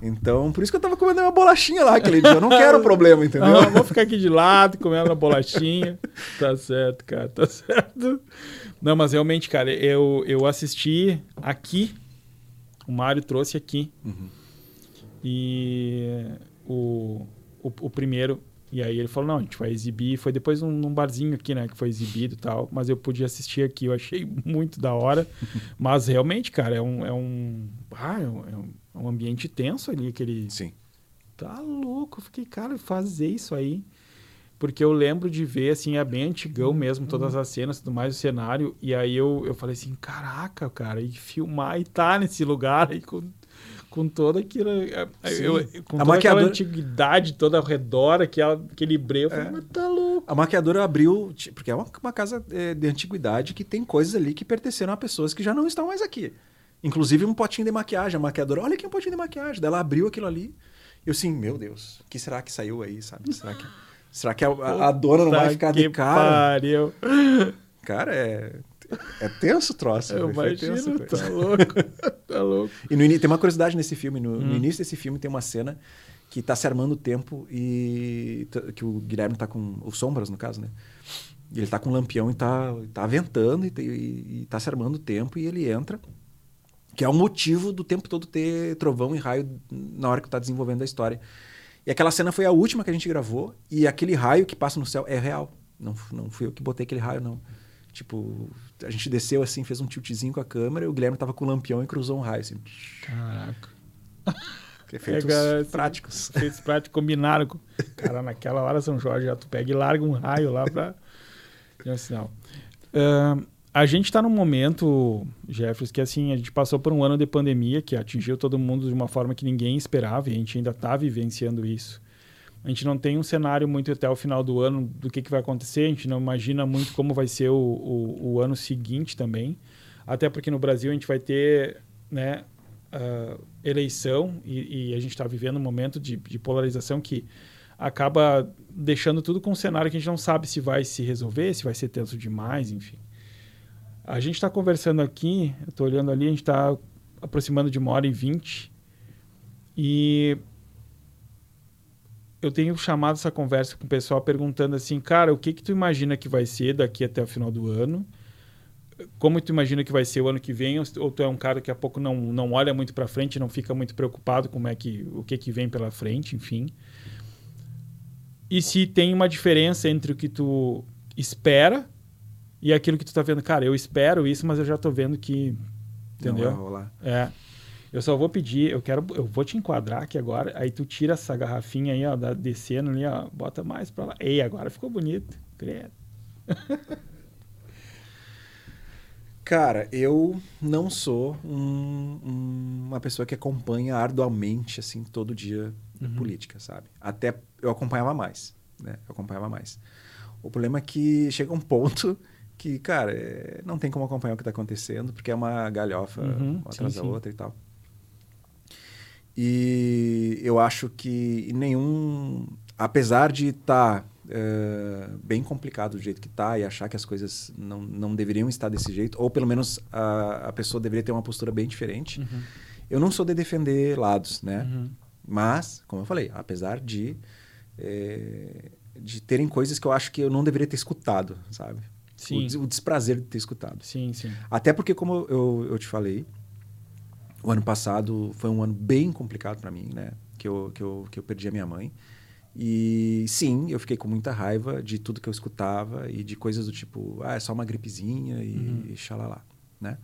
Então, por isso que eu tava comendo uma bolachinha lá aquele dia. Eu não quero problema, entendeu? Ah, vou ficar aqui de lado, comendo a bolachinha. tá certo, cara, tá certo. Não, mas realmente, cara, eu, eu assisti aqui. O Mário trouxe aqui. Uhum. E o, o, o primeiro. E aí ele falou: não, a gente vai exibir. Foi depois num, num barzinho aqui, né? Que foi exibido e tal. Mas eu podia assistir aqui. Eu achei [laughs] muito da hora. [laughs] mas realmente, cara, é um. É um, ah, é um, é um- é um ambiente tenso ali, aquele. Sim. Tá louco, eu fiquei, cara, fazer isso aí. Porque eu lembro de ver, assim, é bem antigão mesmo, todas as cenas, tudo mais, o cenário. E aí eu, eu falei assim, caraca, cara, e filmar e tá nesse lugar aí com, com toda aquilo. é, Sim. Eu, com A toda aquela maquiadora- antiguidade toda ao redor, aquela, aquele breu. Eu falei, É. mas tá louco. A maquiadora abriu, porque é uma, uma casa é, de antiguidade que tem coisas ali que pertenceram a pessoas que já não estão mais aqui. Inclusive um potinho de maquiagem. A maquiadora, olha aqui um potinho de maquiagem. Daí ela abriu aquilo ali. E eu assim, meu Deus, o que será que saiu aí, sabe? Será que, será que a, a- a dona não vai ficar de cara? Pariu. Cara, é, é tenso o troço. Eu tenso a imagino, coisa. tá louco. tá [laughs] louco. E no tem uma curiosidade nesse filme. No, no Hum. início desse filme tem uma cena que tá se armando o tempo e que o Guilherme tá com o sombras no caso, né? Ele tá com um lampião e tá tá ventando e, e, e tá se armando o tempo e ele entra, que é o motivo do tempo todo ter trovão e raio na hora que tá desenvolvendo a história. E aquela cena foi a última que a gente gravou e aquele raio que passa no céu é real. Não, não fui eu que botei aquele raio não. Tipo, a gente desceu assim, fez um tiltzinho com a câmera e o Guilherme tava com o lampião e cruzou um raio assim. Caraca. [laughs] Efeitos assim, práticos. [laughs] Efeitos práticos combinaram com. Cara, naquela hora, São Jorge, já tu pega e larga um raio lá pra. É um sinal. Ahn, a gente tá num momento, Jeffers, que assim, a gente passou por um ano de pandemia que atingiu todo mundo de uma forma que ninguém esperava e a gente ainda tá vivenciando isso. A gente não tem um cenário muito até o final do ano do que, que vai acontecer, a gente não imagina muito como vai ser o, o, o ano seguinte também. Até porque no Brasil a gente vai ter né, ah, eleição e, e a gente está vivendo um momento de, de polarização que acaba deixando tudo com um cenário que a gente não sabe se vai se resolver, se vai ser tenso demais, enfim. A gente está conversando aqui, estou olhando ali, a gente está aproximando de uma hora e vinte e eu tenho chamado essa conversa com o pessoal perguntando assim, cara, o que que tu imagina que vai ser daqui até o final do ano? Como tu imagina que vai ser o ano que vem? Ou tu é um cara que a pouco não, não olha muito para frente, não fica muito preocupado com como é que, o que que vem pela frente, enfim. E se tem uma diferença entre o que tu espera e aquilo que tu tá vendo, cara, eu espero isso, mas eu já tô vendo que entendeu? Não vai rolar. É. Eu só vou pedir, eu quero, eu vou te enquadrar aqui agora, aí tu tira essa garrafinha aí, ó, da, descendo ali, ó, bota mais pra lá. Ei, agora ficou bonito. Credo. [laughs] Cara, eu não sou um- um- uma pessoa que acompanha arduamente, assim, todo dia Uhum. política, sabe? Até eu acompanhava mais, né? Eu acompanhava mais. O problema é que chega um ponto que, cara, é, não tem como acompanhar o que está acontecendo, porque é uma galhofa Uhum, uma atrás sim, da outra e tal. E eu acho que nenhum. Apesar de estar bem complicado do jeito que está e achar que as coisas não, não deveriam estar desse jeito, ou pelo menos a, a pessoa deveria ter uma postura bem diferente, eu não sou de defender lados, né? Uhum. Mas, como eu falei, apesar de, eh, de terem coisas que eu acho que eu não deveria ter escutado, sabe? Sim. O, o desprazer de ter escutado. Sim, sim. Até porque, como eu, eu te falei, O ano passado foi um ano bem complicado para mim, né? Que eu, que, eu, que eu perdi a minha mãe. E sim, eu fiquei com muita raiva de tudo que eu escutava e de coisas do tipo, ah, é só uma gripezinha e, uhum. e xalala, né?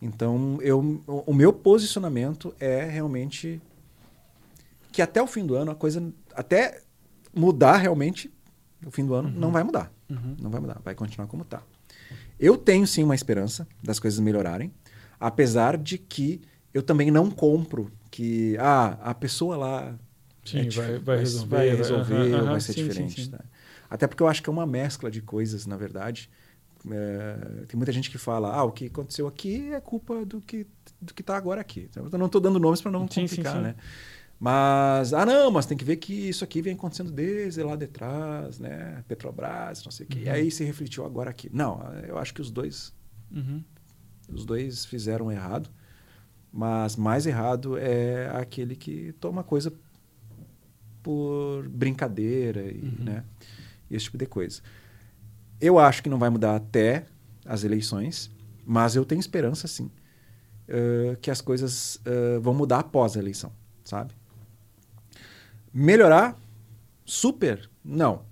Então, eu, o, o meu posicionamento é realmente que até o fim do ano a coisa, até mudar realmente, no fim do ano, uhum. não vai mudar. Uhum. Não vai mudar, vai continuar como está. Eu tenho sim uma esperança das coisas melhorarem, apesar de que eu também não compro que ah, a pessoa lá sim, é vai, vai, resolver, vai, resolver vai, ou vai ser sim, diferente. Sim, sim. Tá? Até porque eu acho que é uma mescla de coisas, na verdade. É, tem muita gente que fala, ah, o que aconteceu aqui é culpa do que do que está agora aqui. Então, eu não estou dando nomes para não complicar, né? Mas, ah, não, mas tem que ver que isso aqui vem acontecendo desde lá de trás, né? Petrobras, não sei o quê. Uhum. E aí se refletiu agora aqui. Não, eu acho que os dois. Uhum. Os dois fizeram errado. Mas mais errado é aquele que toma coisa por brincadeira e, uhum. né? esse tipo de coisa. Eu acho que não vai mudar até as eleições, mas eu tenho esperança, sim, uh, que as coisas uh, vão mudar após a eleição, sabe? Melhorar? Super? Não.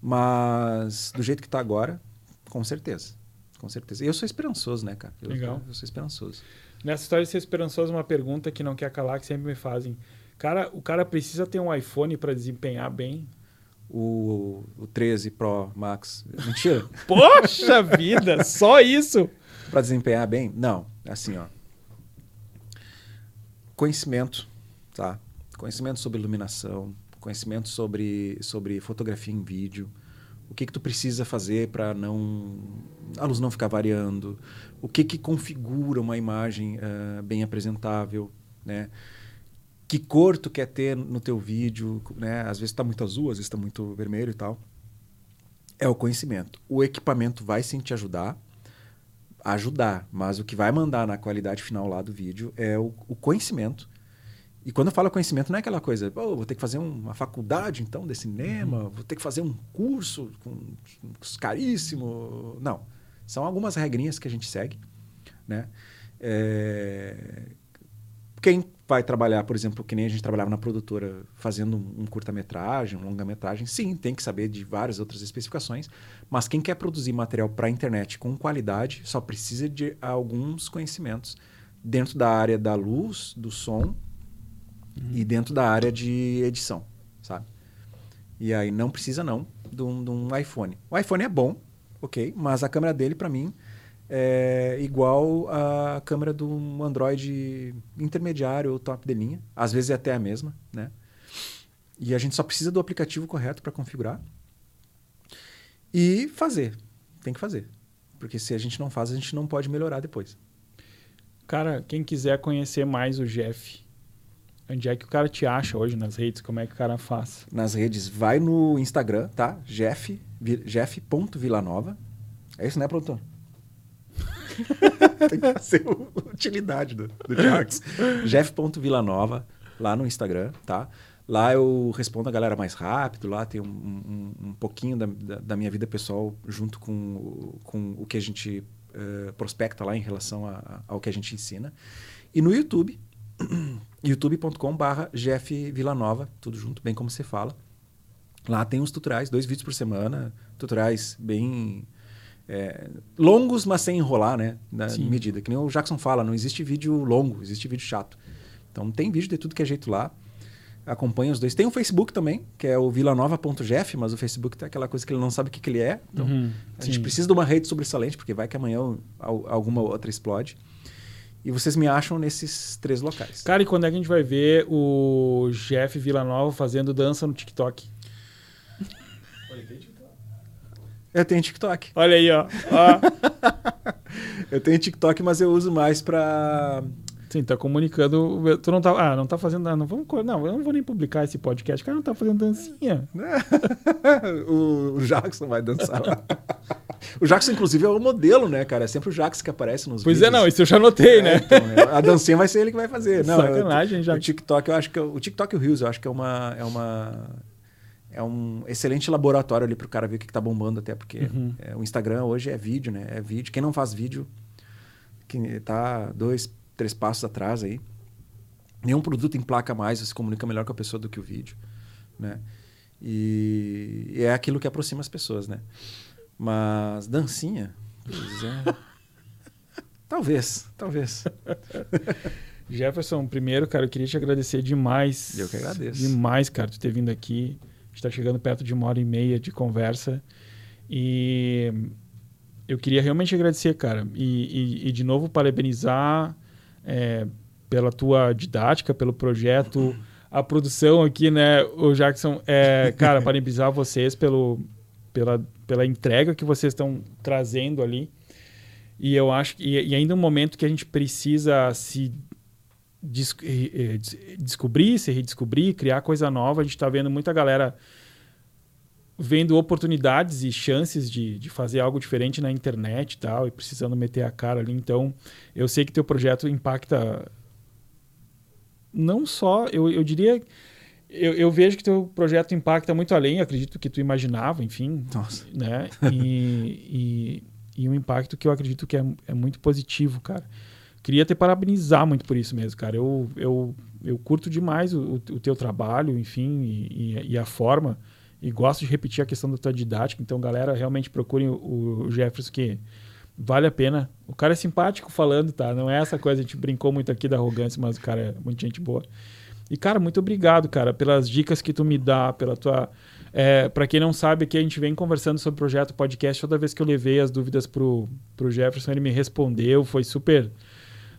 Mas do jeito que está agora, com certeza. Com certeza. Eu sou esperançoso, né, cara? Eu, Legal. Eu sou esperançoso. Nessa história de ser esperançoso, uma pergunta que não quer calar, que sempre me fazem. Cara, o cara precisa ter um iPhone para desempenhar bem? O, o 13 Pro Max. Mentira. [laughs] Poxa vida, só isso? Para desempenhar bem? Não. Assim, ó. Conhecimento, tá? Conhecimento sobre iluminação, conhecimento sobre, sobre fotografia em vídeo, o que que tu precisa fazer para não a luz não ficar variando, o que que configura uma imagem uh, bem apresentável, né? Que cor tu quer ter no teu vídeo, né? Às vezes está muito azul, às vezes está muito vermelho e tal. É o conhecimento. O equipamento vai sim te ajudar, ajudar, mas o que vai mandar na qualidade final lá do vídeo é o, o conhecimento e quando eu falo conhecimento, não é aquela coisa, oh, vou ter que fazer uma faculdade, então, de cinema, uhum. vou ter que fazer um curso com, caríssimo. Não. São algumas regrinhas que a gente segue. Né? É... Quem vai trabalhar, por exemplo, que nem a gente trabalhava na produtora, fazendo um, curta-metragem, um longa-metragem, sim, tem que saber de várias outras especificações. Mas quem quer produzir material para a internet com qualidade só precisa de alguns conhecimentos dentro da área da luz, do som uhum. e dentro da área de edição, sabe? E aí não precisa não de um, de um iPhone. O iPhone é bom, ok, mas a câmera dele para mim é igual a câmera do Android intermediário ou top de linha. Às vezes é até a mesma, né? E a gente só precisa do aplicativo correto para configurar e fazer. Tem que fazer. Porque se a gente não faz, a gente não pode melhorar depois. Cara, quem quiser conhecer mais o Jeff, Onde é que o cara te acha hoje nas redes? Como é que o cara faz? Nas redes, vai no Instagram, tá? Jeff, Jeff.villanova. É isso, né, produtor? [laughs] Tem que ser a utilidade do, do Jarks. Jeff.villanova, lá no Instagram, tá? Lá eu respondo a galera mais rápido, lá tem um, um, um pouquinho da, da, da, minha vida pessoal junto com, com o que a gente uh, prospecta lá em relação a, ao que a gente ensina. E no YouTube, [clears throat] youtube.com/barra Jeff Villanova, tudo junto, bem como você fala. Lá tem uns tutoriais, dois vídeos por semana, tutoriais bem é, longos, mas sem enrolar, né? Na Sim. medida. Que nem o Jackson fala, não existe vídeo longo, existe vídeo chato. Então tem vídeo de tudo que é jeito lá. Acompanha os dois. Tem o Facebook também, que é o villanova.jeff, mas o Facebook tem aquela coisa que ele não sabe o que, que ele é. Então uhum, a gente precisa de uma rede sobressalente, porque vai que amanhã alguma outra explode. E vocês me acham nesses três locais. Cara, e quando é que a gente vai ver o Jeff Villanova fazendo dança no TikTok? Eu tenho TikTok. Olha aí, ó. ó. [laughs] eu tenho TikTok, mas eu uso mais pra Sim, tá comunicando. Tu não tá. Ah, não tá fazendo. Não, vamos, não, eu não vou nem publicar esse podcast. O cara não tá fazendo dancinha. o, [laughs] o Jackson vai dançar lá. [laughs] o Jackson, inclusive, é o modelo, né, cara? É sempre o Jackson que aparece nos pois vídeos. Pois é, não, isso eu já notei, é, né? Então, é, a dancinha vai ser ele que vai fazer. Não, Sacanagem, já. O TikTok, eu acho que. O TikTok e o Reels, eu acho que é uma. É uma é um excelente laboratório ali para o cara ver o que, está bombando, até porque uhum. é, o Instagram hoje é vídeo, né? É vídeo. Quem não faz vídeo, que tá dois, três passos atrás aí. Nenhum produto emplaca mais, se comunica melhor com a pessoa do que o vídeo, né? E, e é aquilo que aproxima as pessoas, né? Mas dancinha, pois é. [laughs] talvez, talvez. [laughs] Jefferson, primeiro, cara, eu queria te agradecer demais. Eu que agradeço. Demais, cara, tu ter vindo aqui. A gente está chegando perto de uma hora e meia de conversa. E eu queria realmente agradecer, cara. E, e, e de novo, parabenizar é, pela tua didática, pelo projeto, [clears throat] a produção aqui, né, o Jackson. É, cara, [laughs] parabenizar vocês pelo, pela, pela entrega que vocês estão trazendo ali. E eu acho que e, ainda um momento que a gente precisa se des, descobrir, se redescobrir, criar coisa nova. A gente está vendo muita galera vendo oportunidades e chances de, de fazer algo diferente na internet e tal, e precisando meter a cara ali. Então, eu sei que teu projeto impacta não só, eu, eu diria, eu, eu vejo que teu projeto impacta muito além, acredito que tu imaginava, enfim, Nossa. né? E, [laughs] e, e, um impacto que eu acredito que é, é muito positivo, cara. Queria te parabenizar muito por isso mesmo, cara. Eu, eu, eu curto demais o, o teu trabalho, enfim, e, e, a forma e gosto de repetir a questão da tua didática. Então, galera, realmente procurem o, o Jefferson, que vale a pena. O cara é simpático falando, tá? Não é essa coisa, a gente brincou muito aqui da arrogância, mas o cara é muito gente boa. E, cara, muito obrigado, cara, pelas dicas que tu me dá, pela tua. É, para quem não sabe, aqui a gente vem conversando sobre o projeto podcast. Toda vez que eu levei as dúvidas pro, pro Jefferson, ele me respondeu, foi super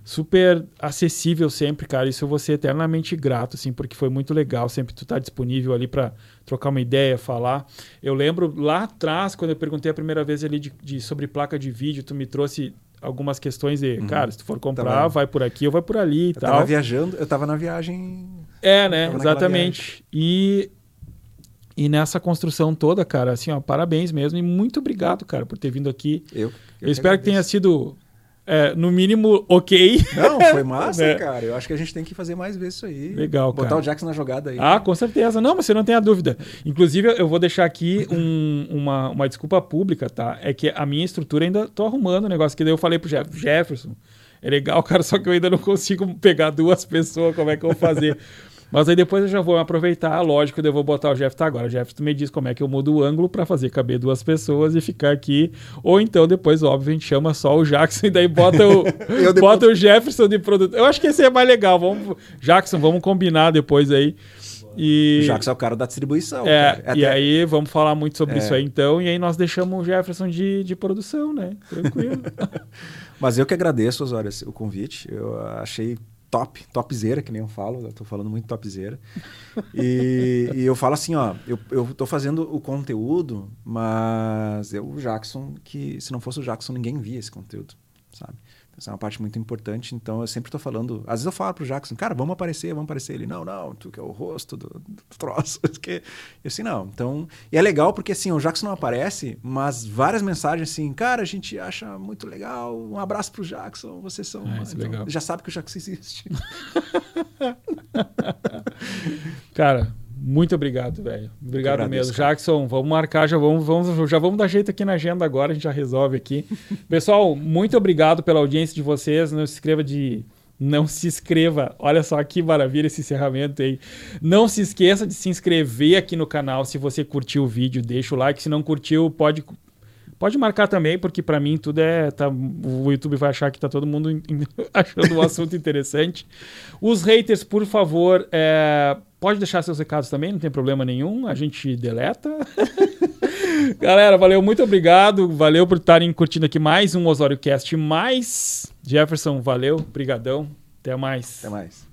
super acessível sempre, cara. Isso eu vou ser eternamente grato, assim, porque foi muito legal sempre tu estar tá disponível ali para trocar uma ideia, falar. Eu lembro lá atrás, quando eu perguntei a primeira vez ali de, de sobre placa de vídeo, tu me trouxe algumas questões de, uhum. cara, se tu for comprar, tava... vai por aqui ou vai por ali e eu tal. Eu tava viajando, eu tava na viagem. É, né? Exatamente. E e nessa construção toda, cara, assim, ó, parabéns mesmo e muito obrigado, cara, por ter vindo aqui. Eu, eu, eu espero que tenha sido é, no mínimo, ok. Não, foi massa, [laughs] é. cara. Eu acho que a gente tem que fazer mais vezes isso aí. Legal, Botar cara. o Jackson na jogada aí. Ah, com certeza. Não, mas você não tem a dúvida. Inclusive, eu vou deixar aqui [laughs] um, uma, uma desculpa pública, tá? É que a minha estrutura ainda tô arrumando o negócio. Que daí eu falei pro Jeff, Jefferson, é legal, [laughs] cara, só que eu ainda não consigo pegar duas pessoas, como é que eu vou fazer? Mas aí depois eu já vou aproveitar, lógico, eu vou botar o Jeff tá agora. Jeff, tu me diz como é que eu mudo o ângulo para fazer caber duas pessoas e ficar aqui. Ou então depois, óbvio, a gente chama só o Jackson e daí bota o, [laughs] bota o Jefferson de produto. Eu acho que esse é mais legal. Vamos, Jackson, vamos combinar depois aí. E... O Jackson é o cara da distribuição. É, é e aí vamos falar muito sobre é. isso aí então. E aí nós deixamos o Jefferson de, de produção, né? Tranquilo. [laughs] Mas eu que agradeço, Osório, o convite. Eu achei top, topzera, que nem eu falo, eu tô falando muito topzera. E, [laughs] e eu falo assim, ó, eu, eu tô fazendo o conteúdo, mas eu, o Jackson, que se não fosse o Jackson, ninguém via esse conteúdo, sabe? Essa é uma parte muito importante, então eu sempre estou falando. Às vezes eu falo pro Jackson, cara, vamos aparecer, vamos aparecer. Ele, não, não, tu que é o rosto do, do troço. [laughs] Que... Eu assim, não. Então, e é legal porque assim, o Jackson não aparece, mas várias mensagens assim, cara, a gente acha muito legal, um abraço pro Jackson, vocês são. É, então, legal. Já sabe que o Jackson existe. [laughs] [laughs] cara, muito obrigado, velho. Obrigado mesmo. Cara. Jackson, vamos marcar, já vamos, vamos, já vamos dar jeito aqui na agenda agora, a gente já resolve aqui. [laughs] Pessoal, muito obrigado pela audiência de vocês. Não se inscreva de. Não se inscreva. Olha só que maravilha esse encerramento aí. Não se esqueça de se inscrever aqui no canal se você curtiu o vídeo. Deixa o like. Se não curtiu, pode Pode marcar também, porque para mim tudo é. Tá, o YouTube vai achar que tá todo mundo [laughs] achando um assunto interessante. Os haters, por favor, é, pode deixar seus recados também, não tem problema nenhum. A gente deleta. [laughs] Galera, valeu, muito obrigado. Valeu por estarem curtindo aqui mais um Osório Cast mais. Jefferson, valeu, brigadão. Até mais. Até mais.